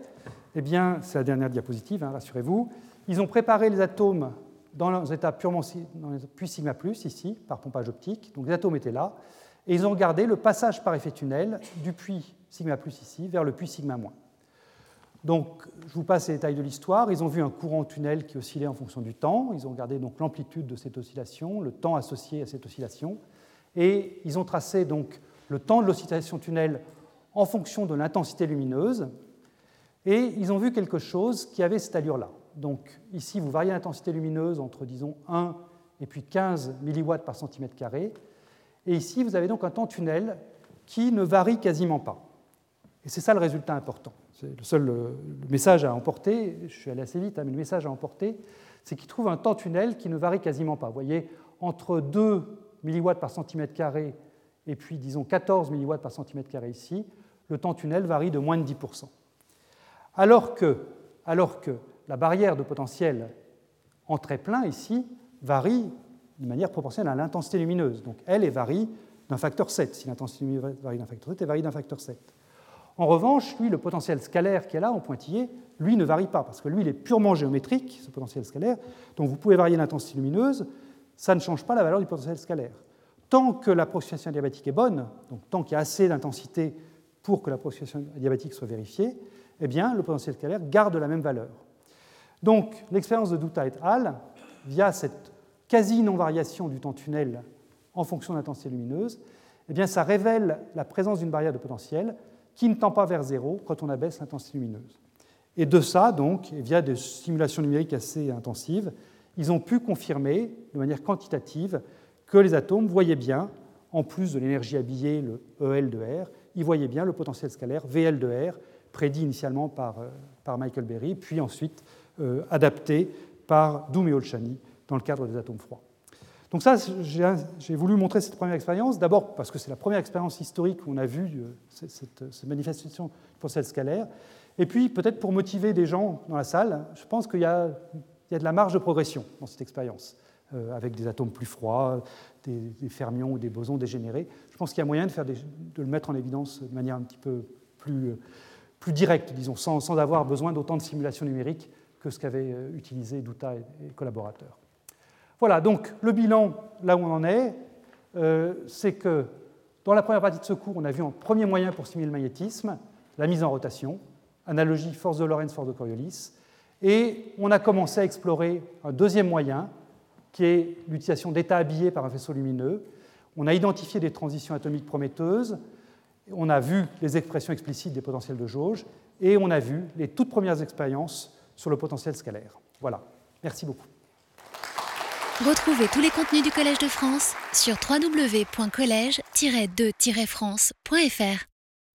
Speaker 2: Eh bien, c'est la dernière diapositive, hein, rassurez-vous. Ils ont préparé les atomes dans purement dans les puits sigma plus, ici, par pompage optique. Donc, les atomes étaient là. Et ils ont regardé le passage par effet tunnel du puits sigma plus ici vers le puits sigma moins. Donc, je vous passe les détails de l'histoire. Ils ont vu un courant tunnel qui oscillait en fonction du temps. Ils ont regardé donc l'amplitude de cette oscillation, le temps associé à cette oscillation, et ils ont tracé donc le temps de l'oscillation tunnel en fonction de l'intensité lumineuse. Et ils ont vu quelque chose qui avait cette allure-là. Donc ici, vous variez l'intensité lumineuse entre, disons, 1 et puis 15 milliwatts par centimètre carré. Et ici, vous avez donc un temps tunnel qui ne varie quasiment pas. Et c'est ça le résultat important. C'est le seul message à emporter, je suis allé assez vite, hein, mais le message à emporter, c'est qu'il trouve un temps tunnel qui ne varie quasiment pas. Vous voyez, entre 2 milliwatts par centimètre carré et puis, disons, 14 milliwatts par centimètre carré ici, le temps tunnel varie de moins de 10%. Alors que, alors que la barrière de potentiel en très plein ici varie de manière proportionnelle à l'intensité lumineuse. Donc elle, elle varie d'un facteur 7. Si l'intensité lumineuse varie d'un facteur 7, elle varie d'un facteur 7. En revanche, lui, le potentiel scalaire qui est là en pointillé, lui ne varie pas, parce que lui, il est purement géométrique, ce potentiel scalaire. Donc vous pouvez varier l'intensité lumineuse, ça ne change pas la valeur du potentiel scalaire. Tant que l'approximation diabétique est bonne, donc tant qu'il y a assez d'intensité pour que l'approximation adiabatique soit vérifiée, eh bien, le potentiel scalaire garde la même valeur. Donc, l'expérience de Douta et al., via cette quasi-non-variation du temps tunnel en fonction de l'intensité lumineuse, eh bien, ça révèle la présence d'une barrière de potentiel qui ne tend pas vers zéro quand on abaisse l'intensité lumineuse. Et de ça, donc, via des simulations numériques assez intensives, ils ont pu confirmer de manière quantitative que les atomes voyaient bien, en plus de l'énergie habillée, le EL de R, ils voyaient bien le potentiel scalaire VL de R, prédit initialement par, euh, par Michael Berry, puis ensuite euh, adapté par Doom et Olshani dans le cadre des atomes froids. Donc ça, j'ai voulu montrer cette première expérience, d'abord parce que c'est la première expérience historique où on a vu euh, cette, manifestation du potentiel scalaire, et puis peut-être pour motiver des gens dans la salle, je pense qu'il y, a de la marge de progression dans cette expérience, euh, avec des atomes plus froids, des, fermions ou des bosons dégénérés. Je pense qu'il y a moyen de, de, le mettre en évidence de manière un petit peu plus, directe, disons, sans avoir besoin d'autant de simulations numériques que ce qu'avaient euh, utilisé Douta et, collaborateurs. Voilà, donc le bilan, là où on en est, euh, c'est que dans la première partie de ce cours, on a vu un premier moyen pour simuler le magnétisme, la mise en rotation, analogie force de Lorentz, force de Coriolis, et on a commencé à explorer un deuxième moyen, qui est l'utilisation d'états habillés par un faisceau lumineux. On a identifié des transitions atomiques prometteuses, on a vu les expressions explicites des potentiels de jauge, et on a vu les toutes premières expériences sur le potentiel scalaire. Voilà. Merci beaucoup.
Speaker 1: Retrouvez tous les contenus du Collège de France sur www.colège-2-france.fr.